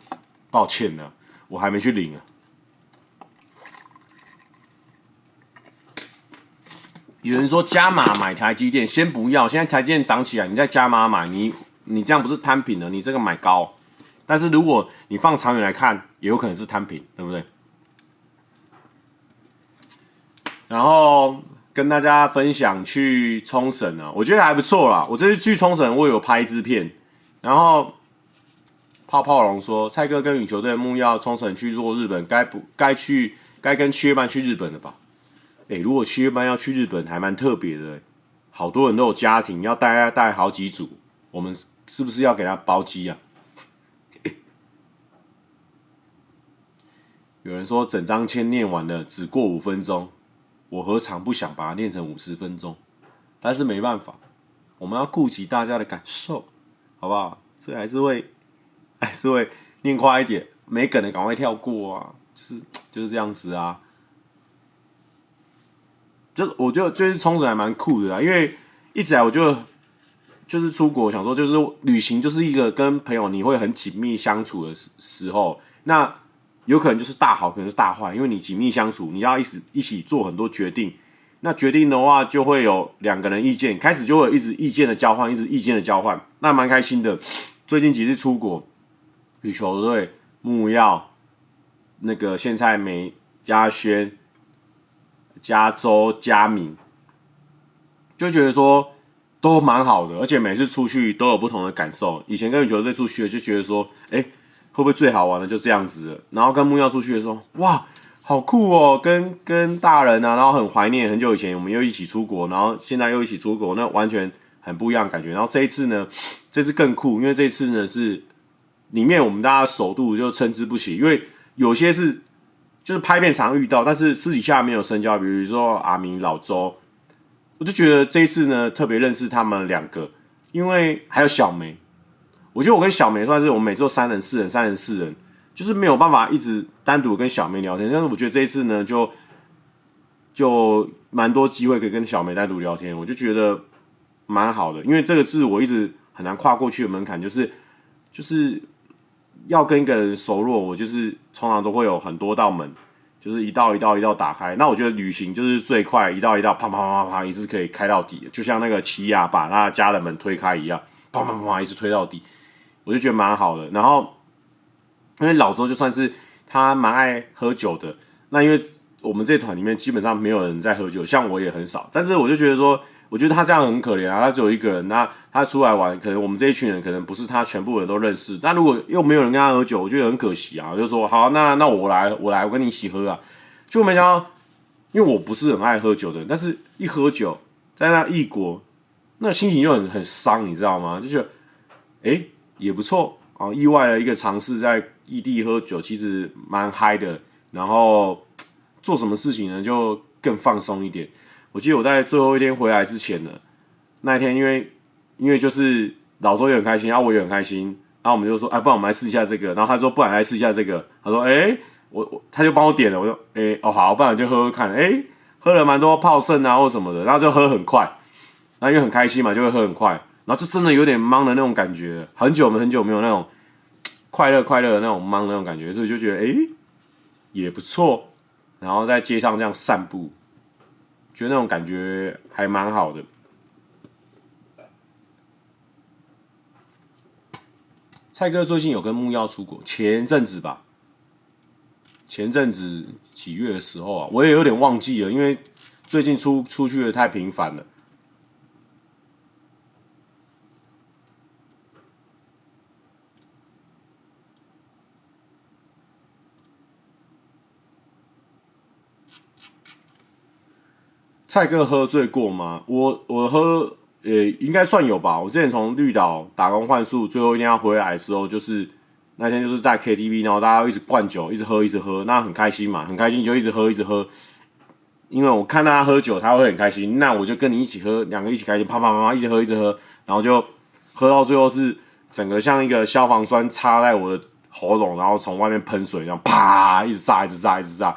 抱歉了，我还没去领啊。有人说加码买台积电，先不要，现在台积电涨起来，你再加码买，你你这样不是摊平了？你这个买高，但是如果你放长远来看，也有可能是摊平，对不对？然后。跟大家分享去冲绳啊，我觉得还不错啦。我这次去冲绳，我有拍一支片。然后泡泡龙说：“蔡哥跟羽球队木要冲绳去做日本，该不该去？该跟七月半去日本了吧？”诶，如果七月半要去日本，还蛮特别的。好多人都有家庭，要带带好几组，我们是不是要给他包机啊？有人说整张签念完了，只过五分钟。我何尝不想把它念成五十分钟？但是没办法，我们要顾及大家的感受，好不好？所以还是会，还是会念快一点，没梗的赶快跳过啊！就是就是这样子啊。就我觉得就是冲绳还蛮酷的啊，因为一直来我就就是出国想说，就是旅行就是一个跟朋友你会很紧密相处的时时候，那。有可能就是大好，可能是大坏，因为你紧密相处，你要一起一起做很多决定。那决定的话，就会有两个人意见，开始就会有一直意见的交换，一直意见的交换，那蛮开心的。最近几次出国，羽球队木曜、那个现在美嘉轩、加州加明，就觉得说都蛮好的，而且每次出去都有不同的感受。以前跟羽球队出去就觉得说，哎、会不会最好玩的就这样子？然后跟木曜出去的时候，哇，好酷哦！跟跟大人啊，然后很怀念很久以前我们又一起出国，然后现在又一起出国，那完全很不一样的感觉。然后这一次呢，这次更酷，因为这次呢是里面我们大家首度就参差不齐，因为有些是就是拍片常遇到，但是私底下没有深交，比如说阿明、老周，我就觉得这一次呢特别认识他们两个，因为还有小梅。我觉得我跟小梅算是我们每周三人、四人、三人、四人，就是没有办法一直单独跟小梅聊天。但是我觉得这一次呢，就就蛮多机会可以跟小梅单独聊天，我就觉得蛮好的。因为这个是我一直很难跨过去的门槛，就是就是要跟一个人熟络，我就是通常都会有很多道门，就是一道一道一道打开。那我觉得旅行就是最快，一道一道啪啪啪啪啪，一直可以开到底，就像那个奇亚把他家的门推开一样，啪啪啪啪，一直推到底。我就觉得蛮好的，然后因为老周就算是他蛮爱喝酒的，那因为我们这团里面基本上没有人在喝酒，像我也很少，但是我就觉得说，我觉得他这样很可怜啊，他只有一个人，那他出来玩，可能我们这一群人可能不是他全部人都认识，那如果又没有人跟他喝酒，我觉得很可惜啊，就说好，那那我来，我来，我跟你一起喝啊，就没想到，因为我不是很爱喝酒的人，但是一喝酒在那异国，那心情又很很伤，你知道吗？就觉得，诶。也不错啊，意外的一个尝试，在异地喝酒其实蛮嗨的。然后做什么事情呢，就更放松一点。我记得我在最后一天回来之前呢，那一天因为因为就是老周也很开心，然后我也很开心，然后我们就说，哎，不然我们来试一下这个。然后他说，不然来试一下这个。他说，哎，我我他就帮我点了，我说，哎，哦好，不然就喝喝看。哎，喝了蛮多泡盛啊或什么的，然后就喝很快。那因为很开心嘛，就会喝很快。然后就真的有点茫的那种感觉，很久没很久没有那种快乐快乐的那种茫的那种感觉，所以就觉得哎也不错。然后在街上这样散步，觉得那种感觉还蛮好的。蔡哥最近有跟木曜出国，前阵子吧，前阵子几月的时候啊，我也有点忘记了，因为最近出出去的太频繁了。蔡哥喝醉过吗？我我喝，呃，应该算有吧。我之前从绿岛打工换宿，最后一天要回来的时候，就是那天就是在 KTV，然后大家一直灌酒，一直喝，一直喝，那很开心嘛，很开心就一直喝，一直喝。因为我看到他喝酒，他会很开心，那我就跟你一起喝，两个一起开心，啪啪啪啪，一直喝，一直喝，然后就喝到最后是整个像一个消防栓插在我的喉咙，然后从外面喷水，然后啪，一直炸，一直炸，一直炸。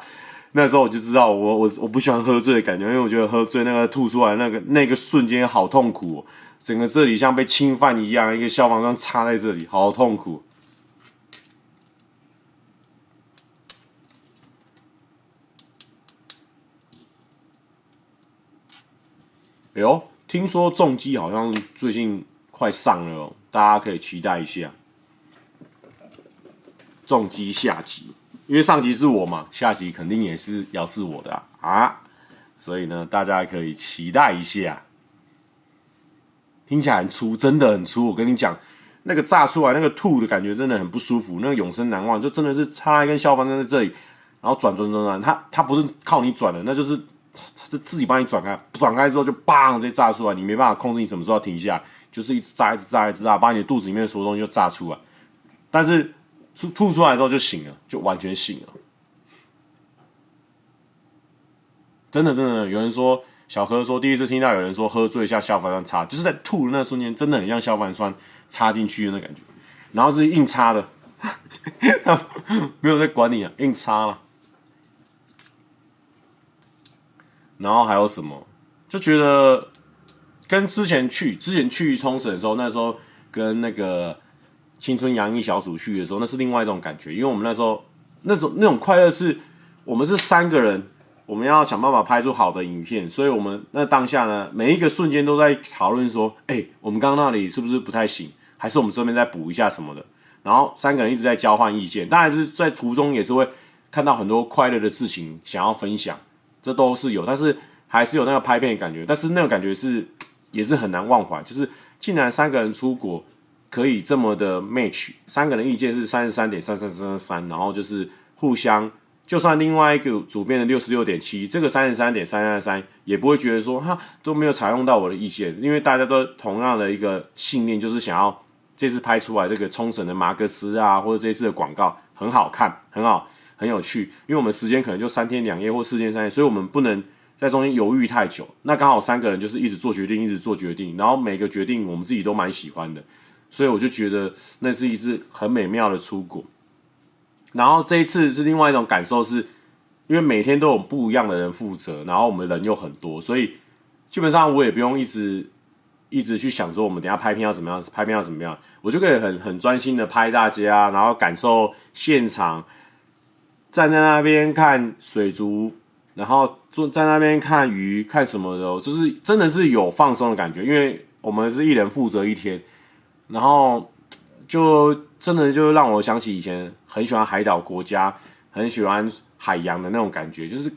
那时候我就知道我，我我不喜欢喝醉的感觉，因为我觉得喝醉那个吐出来那个那个瞬间好痛苦哦，整个这里像被侵犯一样，一个消防栓插在这里，好痛苦。哎呦，听说重机好像最近快上了哦，大家可以期待一下，重机下集。因为上集是我嘛，下集肯定也是要是我的啊，所以呢，大家可以期待一下。听起来很粗，真的很粗。我跟你讲，那个炸出来那个吐的感觉真的很不舒服，那个永生难忘，就真的是插一根消防栓在这里，然后转转转转，它它不是靠你转的，那就是它就自己帮你转开，转开之后就砰直接炸出来，你没办法控制你什么时候要停下，就是一直炸一直炸一直炸，把你的肚子里面所有东西就炸出来，但是。吐吐出来之后就醒了，就完全醒了。真的真的，有人说小何说第一次听到有人说喝醉下消防栓插，就是在吐的那瞬间，真的很像消防栓插进去的那感觉。然后是硬插的，没有在管你啊，硬插了。然后还有什么？就觉得跟之前去之前去冲绳的时候，那时候跟那个。青春洋溢小组去的时候，那是另外一种感觉，因为我们那时候那种那种快乐是，我们是三个人，我们要想办法拍出好的影片，所以我们那当下呢，每一个瞬间都在讨论说，哎、我们刚刚那里是不是不太行，还是我们这边再补一下什么的，然后三个人一直在交换意见，当然是在途中也是会看到很多快乐的事情想要分享，这都是有，但是还是有那个拍片的感觉，但是那个感觉是也是很难忘怀，就是竟然三个人出国。可以这么的 match，三个人意见是三十三点三三三三，然后就是互相，就算另外一个主编的六十六点七，这个三十三点三三三也不会觉得说哈都没有采用到我的意见，因为大家都同样的一个信念，就是想要这次拍出来这个冲绳的马克思啊，或者这次的广告很好看，很好，很有趣，因为我们时间可能就三天两夜或四天三夜，所以我们不能在中间犹豫太久。那刚好三个人就是一直做决定，一直做决定，然后每个决定我们自己都蛮喜欢的。所以我就觉得那是一次很美妙的出国，然后这一次是另外一种感受是，因为每天都有不一样的人负责，然后我们人又很多，所以基本上我也不用一直一直去想说我们等下拍片要怎么样，拍片要怎么样，我就可以很很专心的拍大家，然后感受现场，站在那边看水族，然后坐在那边看鱼，看什么的，就是真的是有放松的感觉，因为我们是一人负责一天。然后就真的就让我想起以前很喜欢海岛国家，很喜欢海洋的那种感觉。就是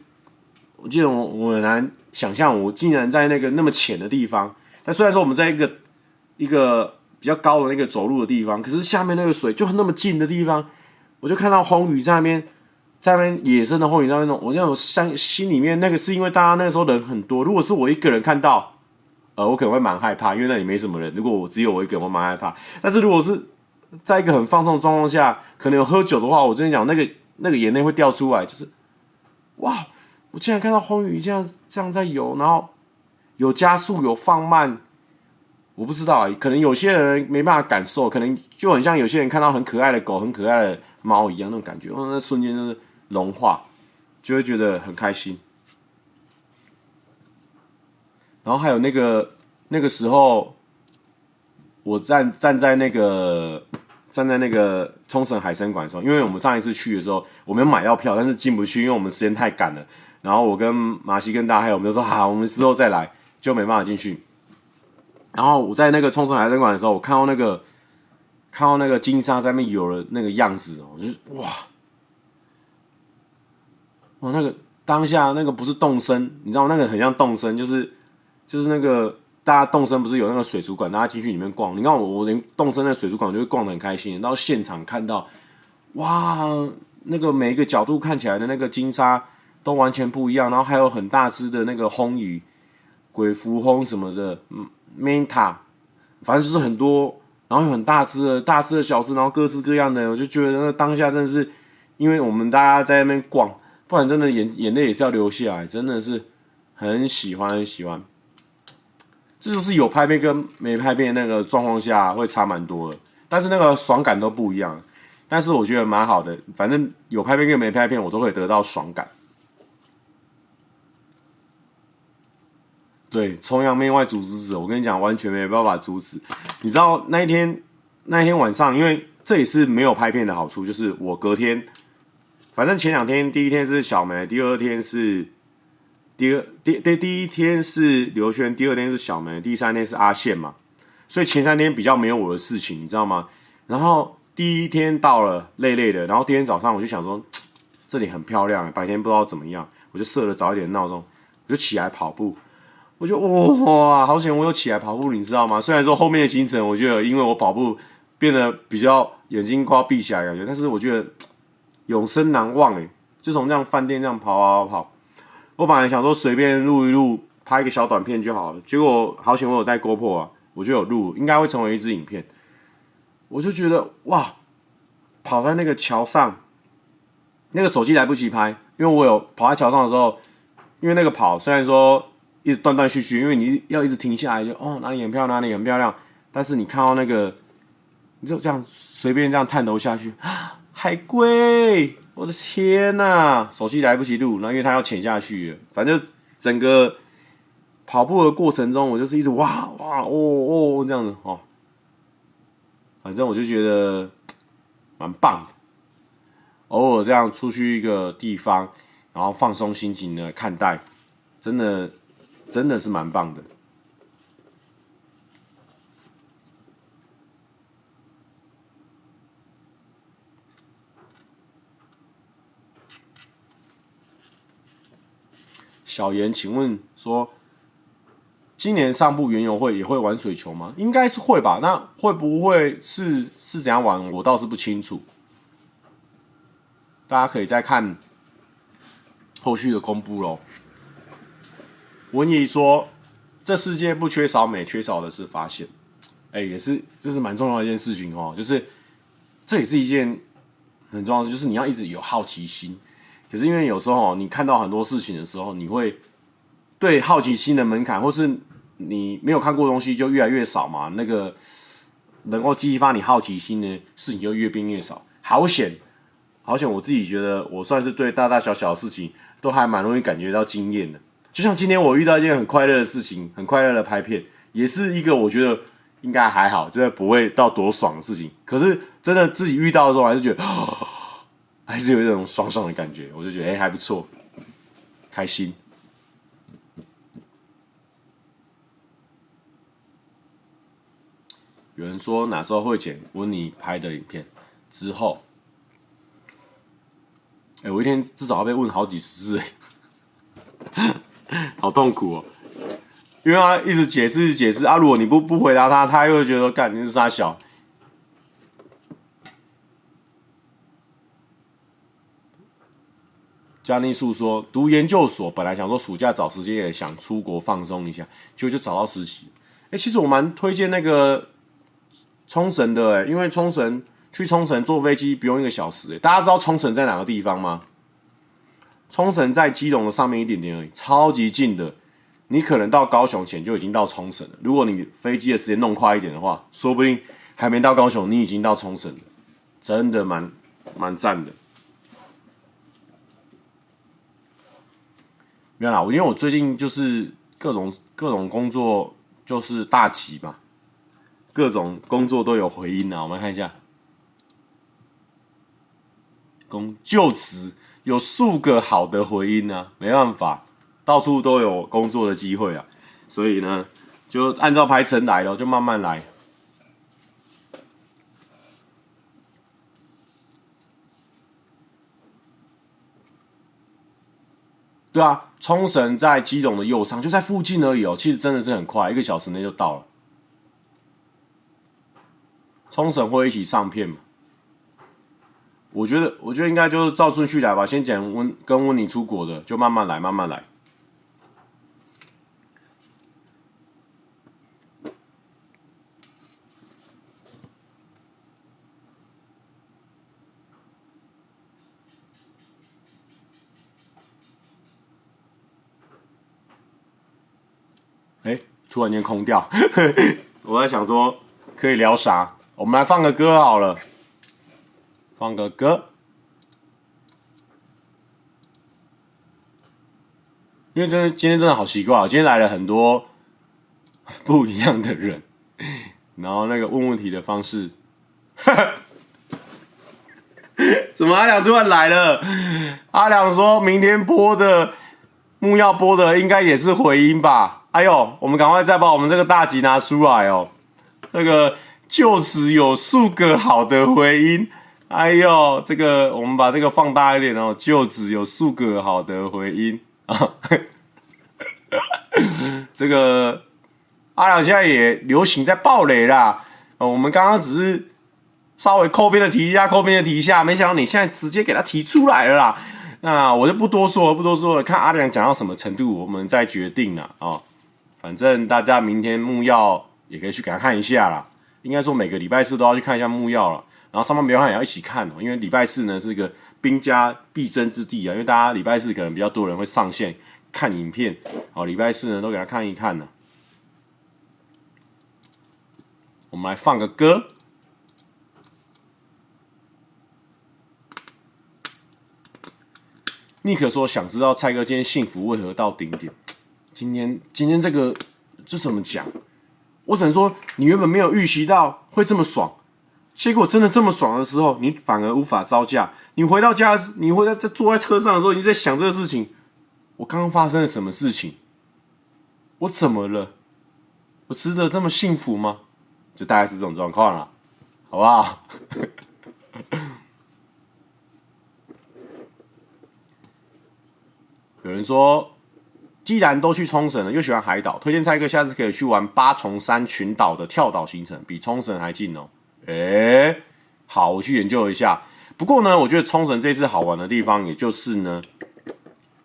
我记得我我很难想象，我竟然在那个那么浅的地方。但虽然说我们在一个一个比较高的那个走路的地方，可是下面那个水就那么近的地方，我就看到红鱼在那边，在那边野生的红鱼在那边，我就我心心里面那个是因为大家那个时候人很多，如果是我一个人看到。呃，我可能会蛮害怕，因为那里没什么人。如果我只有我一个人，我蛮害怕。但是如果是在一个很放松的状况下，可能有喝酒的话，我跟你讲，那个那个眼泪会掉出来，就是哇！我竟然看到红鱼这样这样在游，然后有加速有放慢，我不知道，可能有些人没办法感受，可能就很像有些人看到很可爱的狗、很可爱的猫一样那种感觉，那瞬间就是融化，就会觉得很开心。然后还有那个那个时候，我站站在那个站在那个冲绳海参馆的时候，因为我们上一次去的时候，我们买到票，但是进不去，因为我们时间太赶了。然后我跟马西跟大黑，我们就说 好，我们之后再来，就没办法进去。然后我在那个冲绳海参馆的时候，我看到那个看到那个金沙在那边游的那个样子哦，我就哇哇那个当下那个不是动身，你知道那个很像动身，就是就是那个大家动身不是有那个水族馆，大家进去里面逛。你看我我连动身的水族馆就会逛的很开心，到现场看到哇，那个每一个角度看起来的那个金沙都完全不一样，然后还有很大只的那个魟鱼、鬼蝠魟什么的，嗯。Manta，反正就是很多，然后有很大只的、大只的小只，然后各式各样的，我就觉得那当下真的是，因为我们大家在那边逛，不然真的眼眼泪也是要流下来，真的是很喜欢很喜欢。这就是有拍片跟没拍片那个状况下会差蛮多的，但是那个爽感都不一样。但是我觉得蛮好的，反正有拍片跟没拍片，我都会得到爽感。对，崇洋媚外阻止者，我跟你讲，完全没办法阻止。你知道那一天，那一天晚上，因为这也是没有拍片的好处，就是我隔天，反正前两天，第一天是小梅，第二天是第二第第第一天是刘轩，第二天是小梅，第三天是阿宪嘛，所以前三天比较没有我的事情，你知道吗？然后第一天到了，累累的，然后第二天早上我就想说，这里很漂亮，白天不知道怎么样，我就设了早一点的闹钟，我就起来跑步。我就哇，好险！我有起来跑步，你知道吗？虽然说后面的行程，我觉得因为我跑步变得比较眼睛快要闭起来感觉，但是我觉得永生难忘诶。就从这样饭店这样跑跑跑跑，我本来想说随便录一录，拍一个小短片就好了。结果好险我有带 GoPro 啊，我就有录，应该会成为一支影片。我就觉得哇，跑在那个桥上，那个手机来不及拍，因为我有跑在桥上的时候，因为那个跑虽然说。一直断断续续，因为你要一直停下来就，就哦哪里很漂亮，哪里很漂亮。但是你看到那个，你就这样随便这样探头下去，海龟，我的天呐、手机来不及录，然后因为他要潜下去，反正整个跑步的过程中，我就是一直哇哇哦哦这样子哦，反正我就觉得蛮棒的。偶尔这样出去一个地方，然后放松心情的看待，真的。真的是蛮棒的。小严，请问说，今年上部园游会也会玩水球吗？应该是会吧。那会不会是是怎样玩？我倒是不清楚。大家可以再看后续的公布喽。文怡说：“这世界不缺少美，缺少的是发现。哎，也是，这是蛮重要的一件事情哦。就是这也是一件很重要的，就是你要一直有好奇心。可是因为有时候你看到很多事情的时候，你会对好奇心的门槛，或是你没有看过东西就越来越少嘛。那个能够激发你好奇心的事情就越变越少。好险，好险！我自己觉得我算是对大大小小的事情都还蛮容易感觉到惊艳的。”就像今天我遇到一件很快乐的事情，很快乐的拍片，也是一个我觉得应该还好，真的不会到多爽的事情。可是真的自己遇到的时候，还是觉得，还是有一种爽爽的感觉。我就觉得，哎、欸，还不错，开心。有人说哪时候会剪温妮拍的影片？之后，哎、我一天至少要被问好几十次。好痛苦哦，因为他一直解释解释啊，如果你不不回答他，他又觉得干你是杀小。加尼素说，读研究所本来想说暑假找时间也想出国放松一下，结果就找到实习。哎、其实我蛮推荐那个冲绳的哎，因为冲绳去冲绳坐飞机不用一个小时哎，大家知道冲绳在哪个地方吗？冲绳在基隆的上面一点点而已，超级近的。你可能到高雄前就已经到冲绳了。如果你飞机的时间弄快一点的话，说不定还没到高雄，你已经到冲绳了。真的蛮蛮赞的。没有啦，因为我最近就是各种各种工作就是大吉嘛，各种工作都有回音啊。我们看一下，工就职。有数个好的回音呢、没办法，到处都有工作的机会啊，所以呢，就按照排程来了，就慢慢来。对啊，冲绳在基隆的右上，就在附近而已哦。其实真的是很快，一个小时内就到了。冲绳会一起上片吗？我觉得，我觉得应该就是照顺序来吧。先讲温跟温妮出国的，就慢慢来，慢慢来。哎，突然间空掉，我在想说可以聊啥？我们来放个歌好了。放个歌，因为真的今天真的好奇怪，今天来了很多 不一样的人，然后那个问问题的方式，怎么阿良突然来了？阿良说明天播的木要播的应该也是回音吧？哎呦，我们赶快再把我们这个大吉拿出来哦，那个就只有数个好的回音。哎呦，这个我们把这个放大一点哦，就只有数个好的回音啊。这个阿良现在也流行在暴雷啦。我们刚刚只是稍微扣边的提一下，扣边的提一下，没想到你现在直接给他提出来了啦。那我就不多说了，不多说了，看阿良讲到什么程度，我们再决定了啊。反正大家明天木曜也可以去给他看一下啦。应该说每个礼拜四都要去看一下木曜了。然后上班没有看也要一起看哦，因为礼拜四呢是个兵家必争之地啊，因为大家礼拜四可能比较多人会上线看影片，好，礼拜四呢都给他看一看呢。我们来放个歌。尼克说想知道蔡哥今天幸福为何到顶点？今天今天这个这怎么讲？我只能说你原本没有预习到会这么爽。结果真的这么爽的时候，你反而无法招架。你回到家，你回到在坐在车上的时候，你在想这个事情：我刚刚发生了什么事情？我怎么了？我值得这么幸福吗？就大概是这种状况了，好不好？有人说，既然都去冲绳了，又喜欢海岛，推荐蔡哥下次可以去玩八重山群岛的跳岛行程，比冲绳还近哦。哎、好，我去研究一下。不过呢，我觉得冲绳这次好玩的地方，也就是呢，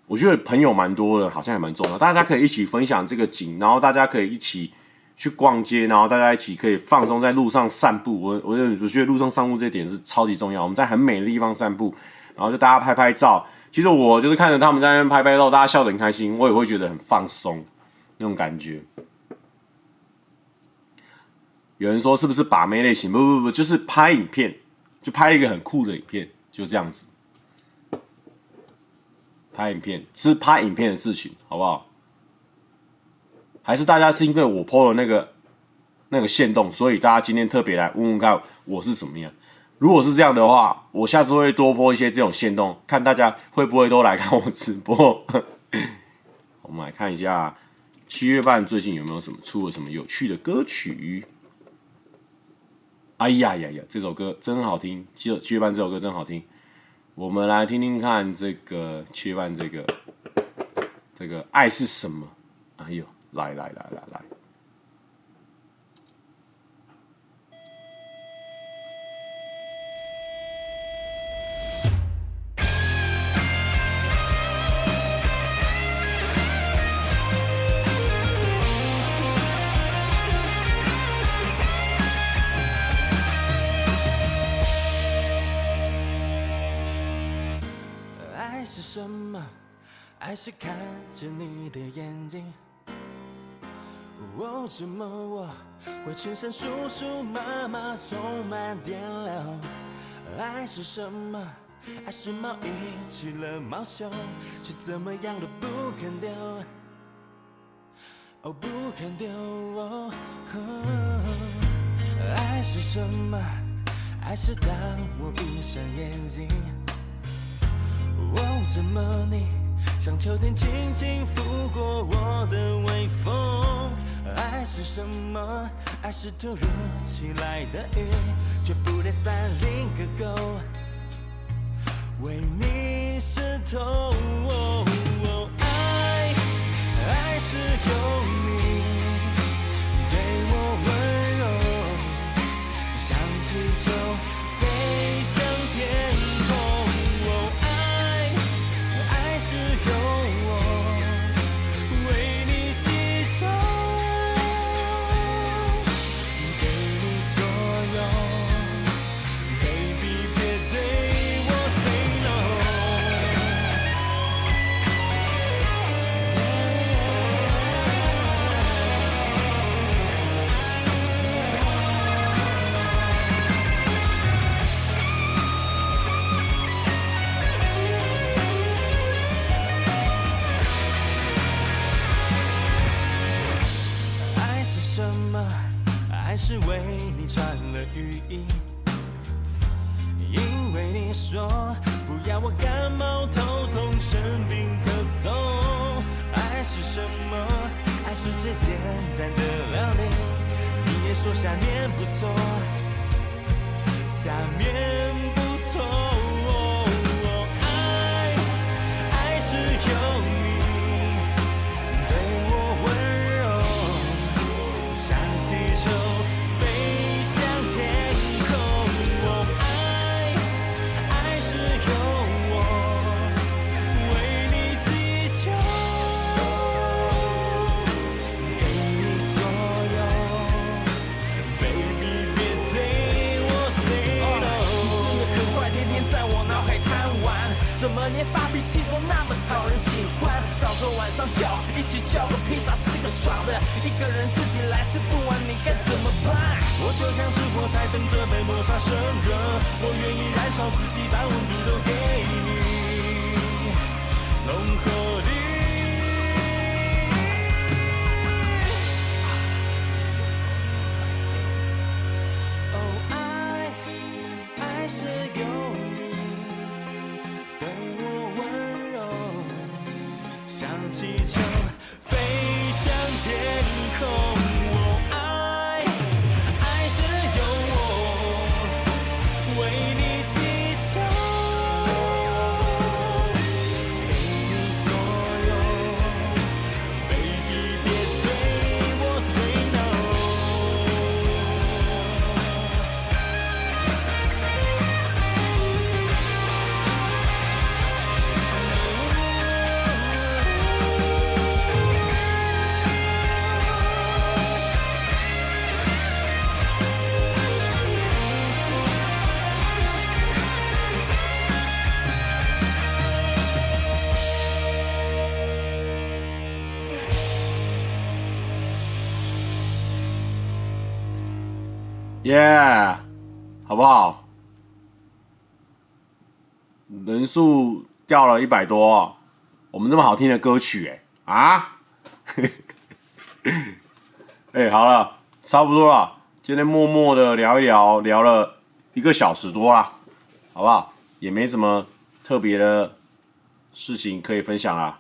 我觉得朋友蛮多的，好像也蛮重要。大家可以一起分享这个景，然后大家可以一起去逛街，然后大家一起可以放松在路上散步。我我我觉得路上散步这点是超级重要。我们在很美的地方散步，然后就大家拍拍照。其实我就是看着他们在那边拍拍照，大家笑得很开心，我也会觉得很放松那种感觉。有人说是不是把妹类型？不不不，就是拍影片，就拍一个很酷的影片，就这样子。拍影片是拍影片的事情，好不好？还是大家是因为我 PO 了那个那个限动，所以大家今天特别来问问看我是什么样？如果是这样的话，我下次会多播一些这种线动，看大家会不会都来看我直播。我们来看一下七月半最近有没有什么出了什么有趣的歌曲。哎呀呀呀！这首歌真好听，七月七月半这首歌真好听。我们来听听看这个七月半这个这个爱是什么？哎呦，来来来来来。什么？爱是看着你的眼睛，哦，怎么我会全身酥酥麻麻充满电流？爱是什么？爱是毛衣起了毛球，却怎么样都不肯丢，哦，不肯丢。哦，爱是什么？爱是当我闭上眼睛。哦，怎么你像秋天轻轻拂过我的微风？爱是什么？爱是突如其来的雨，却不带伞淋个够，为你湿透。哦，爱，爱是雨衣，因为你说不要我感冒、头痛、生病、咳嗽。爱是什么？爱是最简单的料理。你也说下面不错，下面怎么连发脾气都那么讨人喜欢，早说晚上叫一起叫个披萨，吃个爽的，一个人自己来吃不完，你该怎么办？我就像是火柴，等着被抹杀生热，我愿意燃烧自己，把温度都给你，浓厚好不好？人数掉了一百多，我们这么好听的歌曲，哎啊！哎、好了，差不多了，今天默默的聊一聊，聊了一个小时多了，好不好？也没什么特别的事情可以分享了，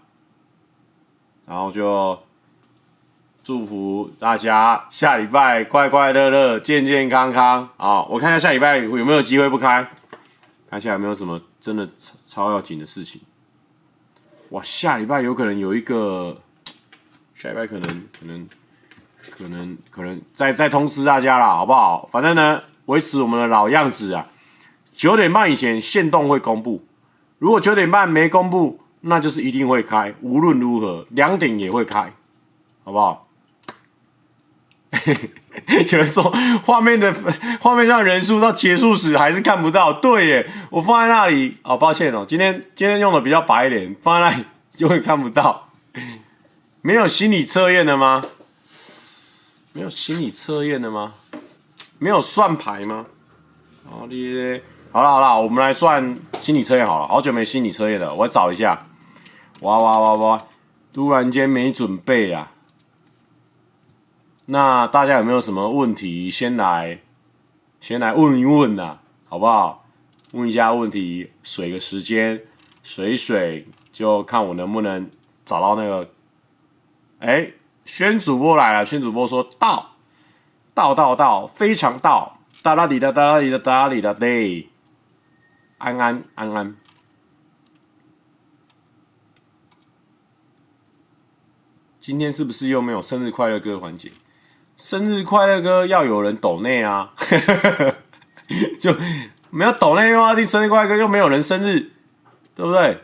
然后就。祝福大家下礼拜快快乐乐、健健康康啊！我看一下下礼拜有没有机会不开，看一下有没有什么真的超超要紧的事情。哇，下礼拜有可能有一个，下礼拜可能可能可能可能再再通知大家啦，好不好？反正呢，维持我们的老样子啊，九点半以前限动会公布，如果九点半没公布，那就是一定会开，无论如何两点也会开，好不好？有人说画面的画面上人数到结束时还是看不到，对耶，我放在那里，哦，抱歉哦，今天今天用的比较白一点，放在那里就会看不到。没有心理测验的吗？没有心理测验的吗？没有算牌吗？好的，好了好了，我们来算心理测验好了，好久没心理测验了，我找一下。哇哇哇哇，突然间没准备啊。那大家有没有什么问题？先来，先来问一问呐，好不好？问一下问题，水个时间，水水，就看我能不能找到那个。哎，宣主播来了，宣主播说到，到到到，非常到，哒啦滴哒哒啦滴哒哒啦滴哒对，安安安安。今天是不是又没有生日快乐歌环节？生日快乐歌要有人抖内啊，就没有抖内的话，听生日快乐歌又没有人生日，对不对？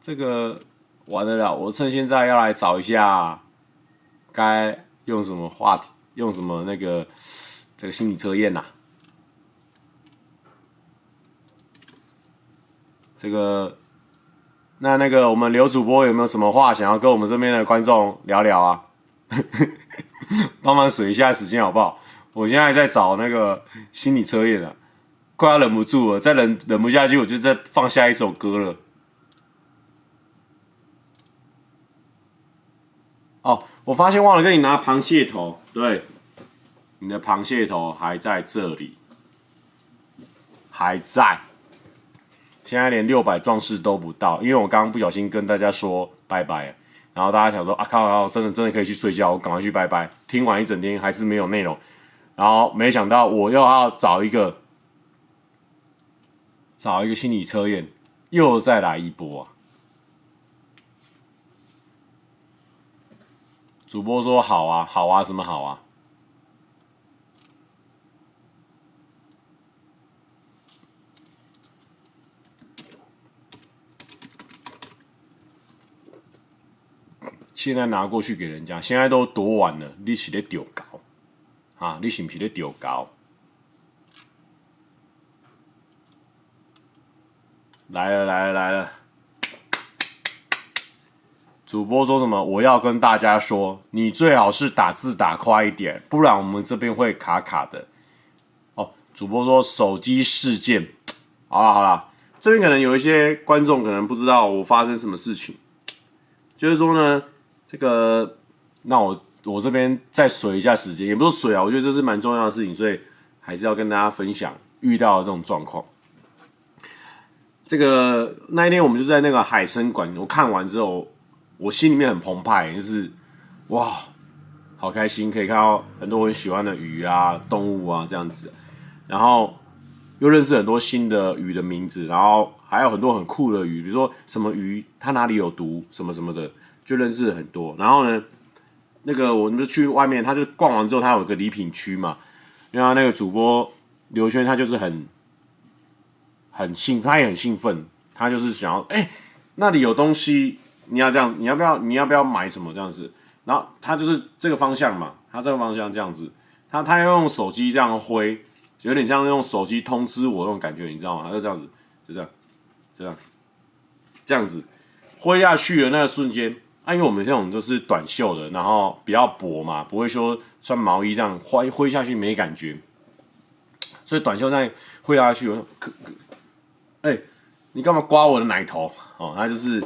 这个完了，我趁现在要来找一下，该用什么话题，用什么那个这个心理测验呐？这个。那那个我们刘主播有没有什么话想要跟我们这边的观众聊聊啊？帮忙水一下时间好不好？我现在在找那个心理测验了，快要忍不住了，再忍忍不下去，我就再放下一首歌了。哦，我发现忘了跟你拿螃蟹头，对，你的螃蟹头还在这里，还在。现在连六百壮士都不到，因为我刚刚不小心跟大家说拜拜，然后大家想说啊靠靠，真的真的可以去睡觉，我赶快去拜拜。听完一整天还是没有内容，然后没想到我又要找一个找一个心理测验，又再来一波！主播说好啊，好啊，什么好啊？现在拿过去给人家，现在都多晚了，你是在丢高啊？你是不是在丢高？来了来了来了！主播说什么？我要跟大家说，你最好是打字打快一点，不然我们这边会卡卡的。哦，主播说手机事件，好了好了，这边可能有一些观众可能不知道我发生什么事情，就是说呢。这个，那我我这边再水一下时间，也不是水啊，我觉得这是蛮重要的事情，所以还是要跟大家分享遇到的这种状况。这个那一天我们就在那个海生馆，我看完之后，我心里面很澎湃，就是哇，好开心，可以看到很多我很喜欢的鱼啊、动物啊这样子，然后又认识很多新的鱼的名字，然后还有很多很酷的鱼，比如说什么鱼它哪里有毒，什么什么的。就认识了很多，然后呢，那个我们就去外面，他就逛完之后，他有个礼品区嘛，因为他那个主播刘轩，他就是很很兴，他也很兴奋，他就是想要，哎，那里有东西，你要这样，你要不要，你要不要买什么这样子？然后他就是这个方向嘛，他这个方向这样子，他他要用手机这样挥，有点像用手机通知我那种感觉，你知道吗？他就这样子，就这样，这样，这样子挥下去的那个瞬间。啊，因为我们这种都是短袖的，然后比较薄嘛，不会说穿毛衣这样挥挥下去没感觉，所以短袖这样挥下去，我说，可可，哎、你干嘛刮我的奶头？哦，他就是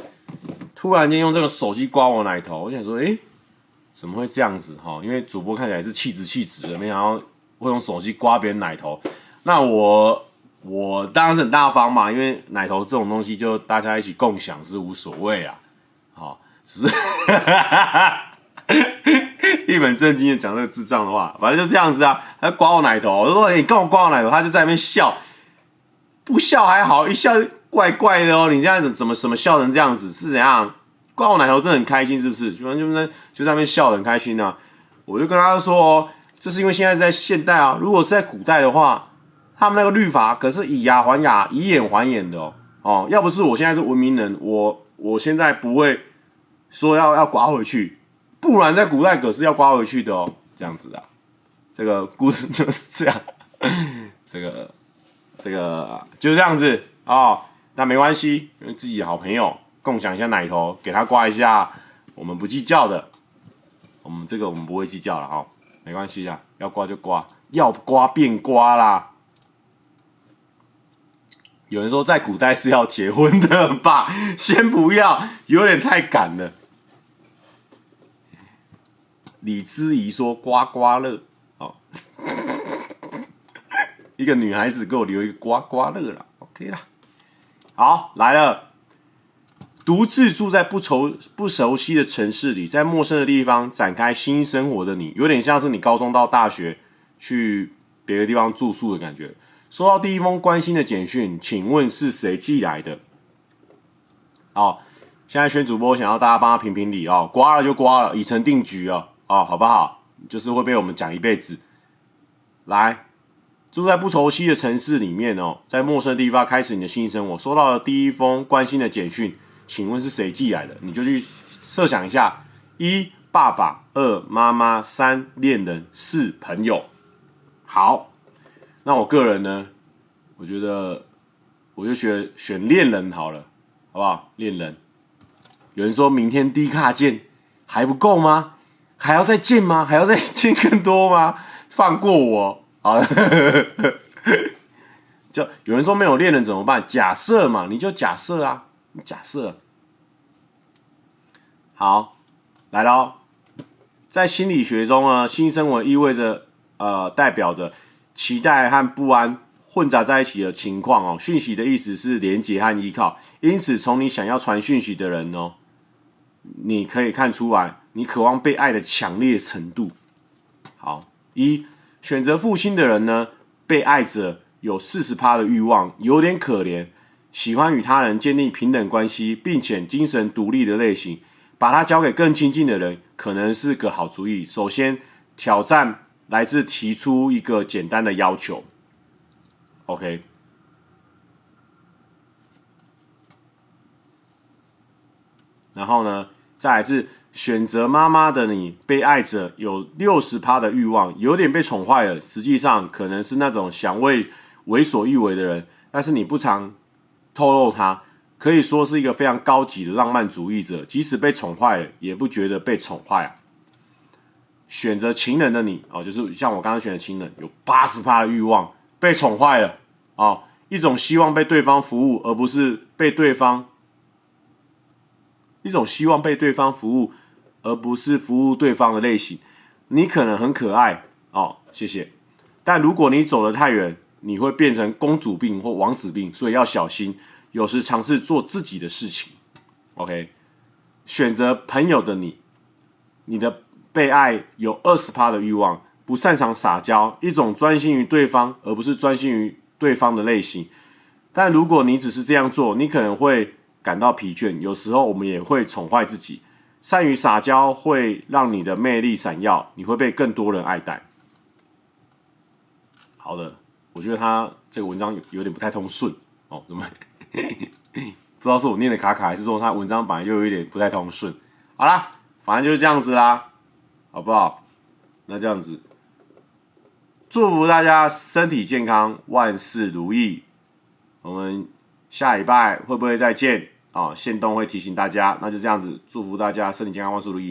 突然间用这个手机刮我奶头，我想说，哎、怎么会这样子？哈，因为主播看起来是气质气质的，没想到会用手机刮别人奶头。那我我当然是很大方嘛，因为奶头这种东西就大家一起共享是无所谓啊，好。只是 一本正经的讲这个智障的话，反正就这样子啊。他刮我奶头，我就说：“你跟我刮我奶头？”他就在那边笑，不笑还好，一笑怪怪的哦。你这样子怎么什么笑成这样子？是怎样？刮我奶头真的很开心，是不是？就就在就在那边笑很开心呢、我就跟他说：“哦，这是因为现在在现代啊，如果是在古代的话，他们那个律法可是以牙还牙，以眼还眼的哦。哦，要不是我现在是文明人，我我现在不会。”说要要刮回去，不然在古代可是要刮回去的哦。这样子啊，这个故事就是这样，这个这个就是这样子哦。那没关系，因为自己好朋友共享一下奶头，给他刮一下，我们不计较的。我们这个我们不会计较了哈、哦，没关系啊，要刮就刮，要刮便刮啦。有人说在古代是要结婚的吧？先不要，有点太赶了。李之仪说：“刮刮乐，哦，一个女孩子给我留一个刮刮乐了，OK 啦。好，来了。独自住在不熟不熟悉的城市里，在陌生的地方展开新生活的你，有点像是你高中到大学去别的地方住宿的感觉。收到第一封关心的简讯，请问是谁寄来的？好，现在选主播想要大家帮他评评理哦，刮了就刮了，已成定局哦，哦，好不好？就是会被我们讲一辈子。来，住在不熟悉的城市里面哦，在陌生的地方开始你的新生活。收到了第一封关心的简讯。请问是谁寄来的？你就去设想一下：一爸爸，二妈妈，三恋人，四朋友。好，那我个人呢？我觉得我就选选恋人好了，好不好？恋人。有人说明天低卡见，还不够吗？还要再见吗？还要再见更多吗？放过我啊！就有人说没有恋人怎么办？假设嘛，你就假设啊。假设，好，来喽。在心理学中呢，新生活意味着呃，代表着期待和不安混杂在一起的情况哦。讯息的意思是连接和依靠，因此从你想要传讯息的人哦，你可以看出来你渴望被爱的强烈程度。好，一选择父亲的人呢，被爱者有四十趴的欲望，有点可怜。喜欢与他人建立平等关系，并且精神独立的类型，把它交给更亲近的人，可能是个好主意。首先，挑战来自提出一个简单的要求。OK，然后呢，再来是选择妈妈的你，被爱者有六十趴的欲望，有点被宠坏了。实际上，可能是那种想为为所欲为的人，但是你不常。透露他可以说是一个非常高级的浪漫主义者，即使被宠坏了，也不觉得被宠坏啊。选择情人的你哦，就是像我刚刚选的情人，有八十趴的欲望，被宠坏了哦，一种希望被对方服务，而不是被对方，一种希望被对方服务，而不是服务对方的类型。你可能很可爱哦，谢谢，但如果你走得太远。你会变成公主病或王子病，所以要小心。有时尝试做自己的事情。OK，选择朋友的你，你的被爱有二十趴的欲望，不擅长撒娇，一种专心于对方而不是专心于对方的类型。但如果你只是这样做，你可能会感到疲倦。有时候我们也会宠坏自己。善于撒娇会让你的魅力闪耀，你会被更多人爱戴。好的。我觉得他这个文章有有点不太通顺哦，怎么 不知道是我念的卡卡，还是说他文章本来就有一点不太通顺？好啦，反正就是这样子啦，好不好？那这样子，祝福大家身体健康，万事如意。我们下礼拜会不会再见啊？线动会提醒大家，那就这样子，祝福大家身体健康，万事如意。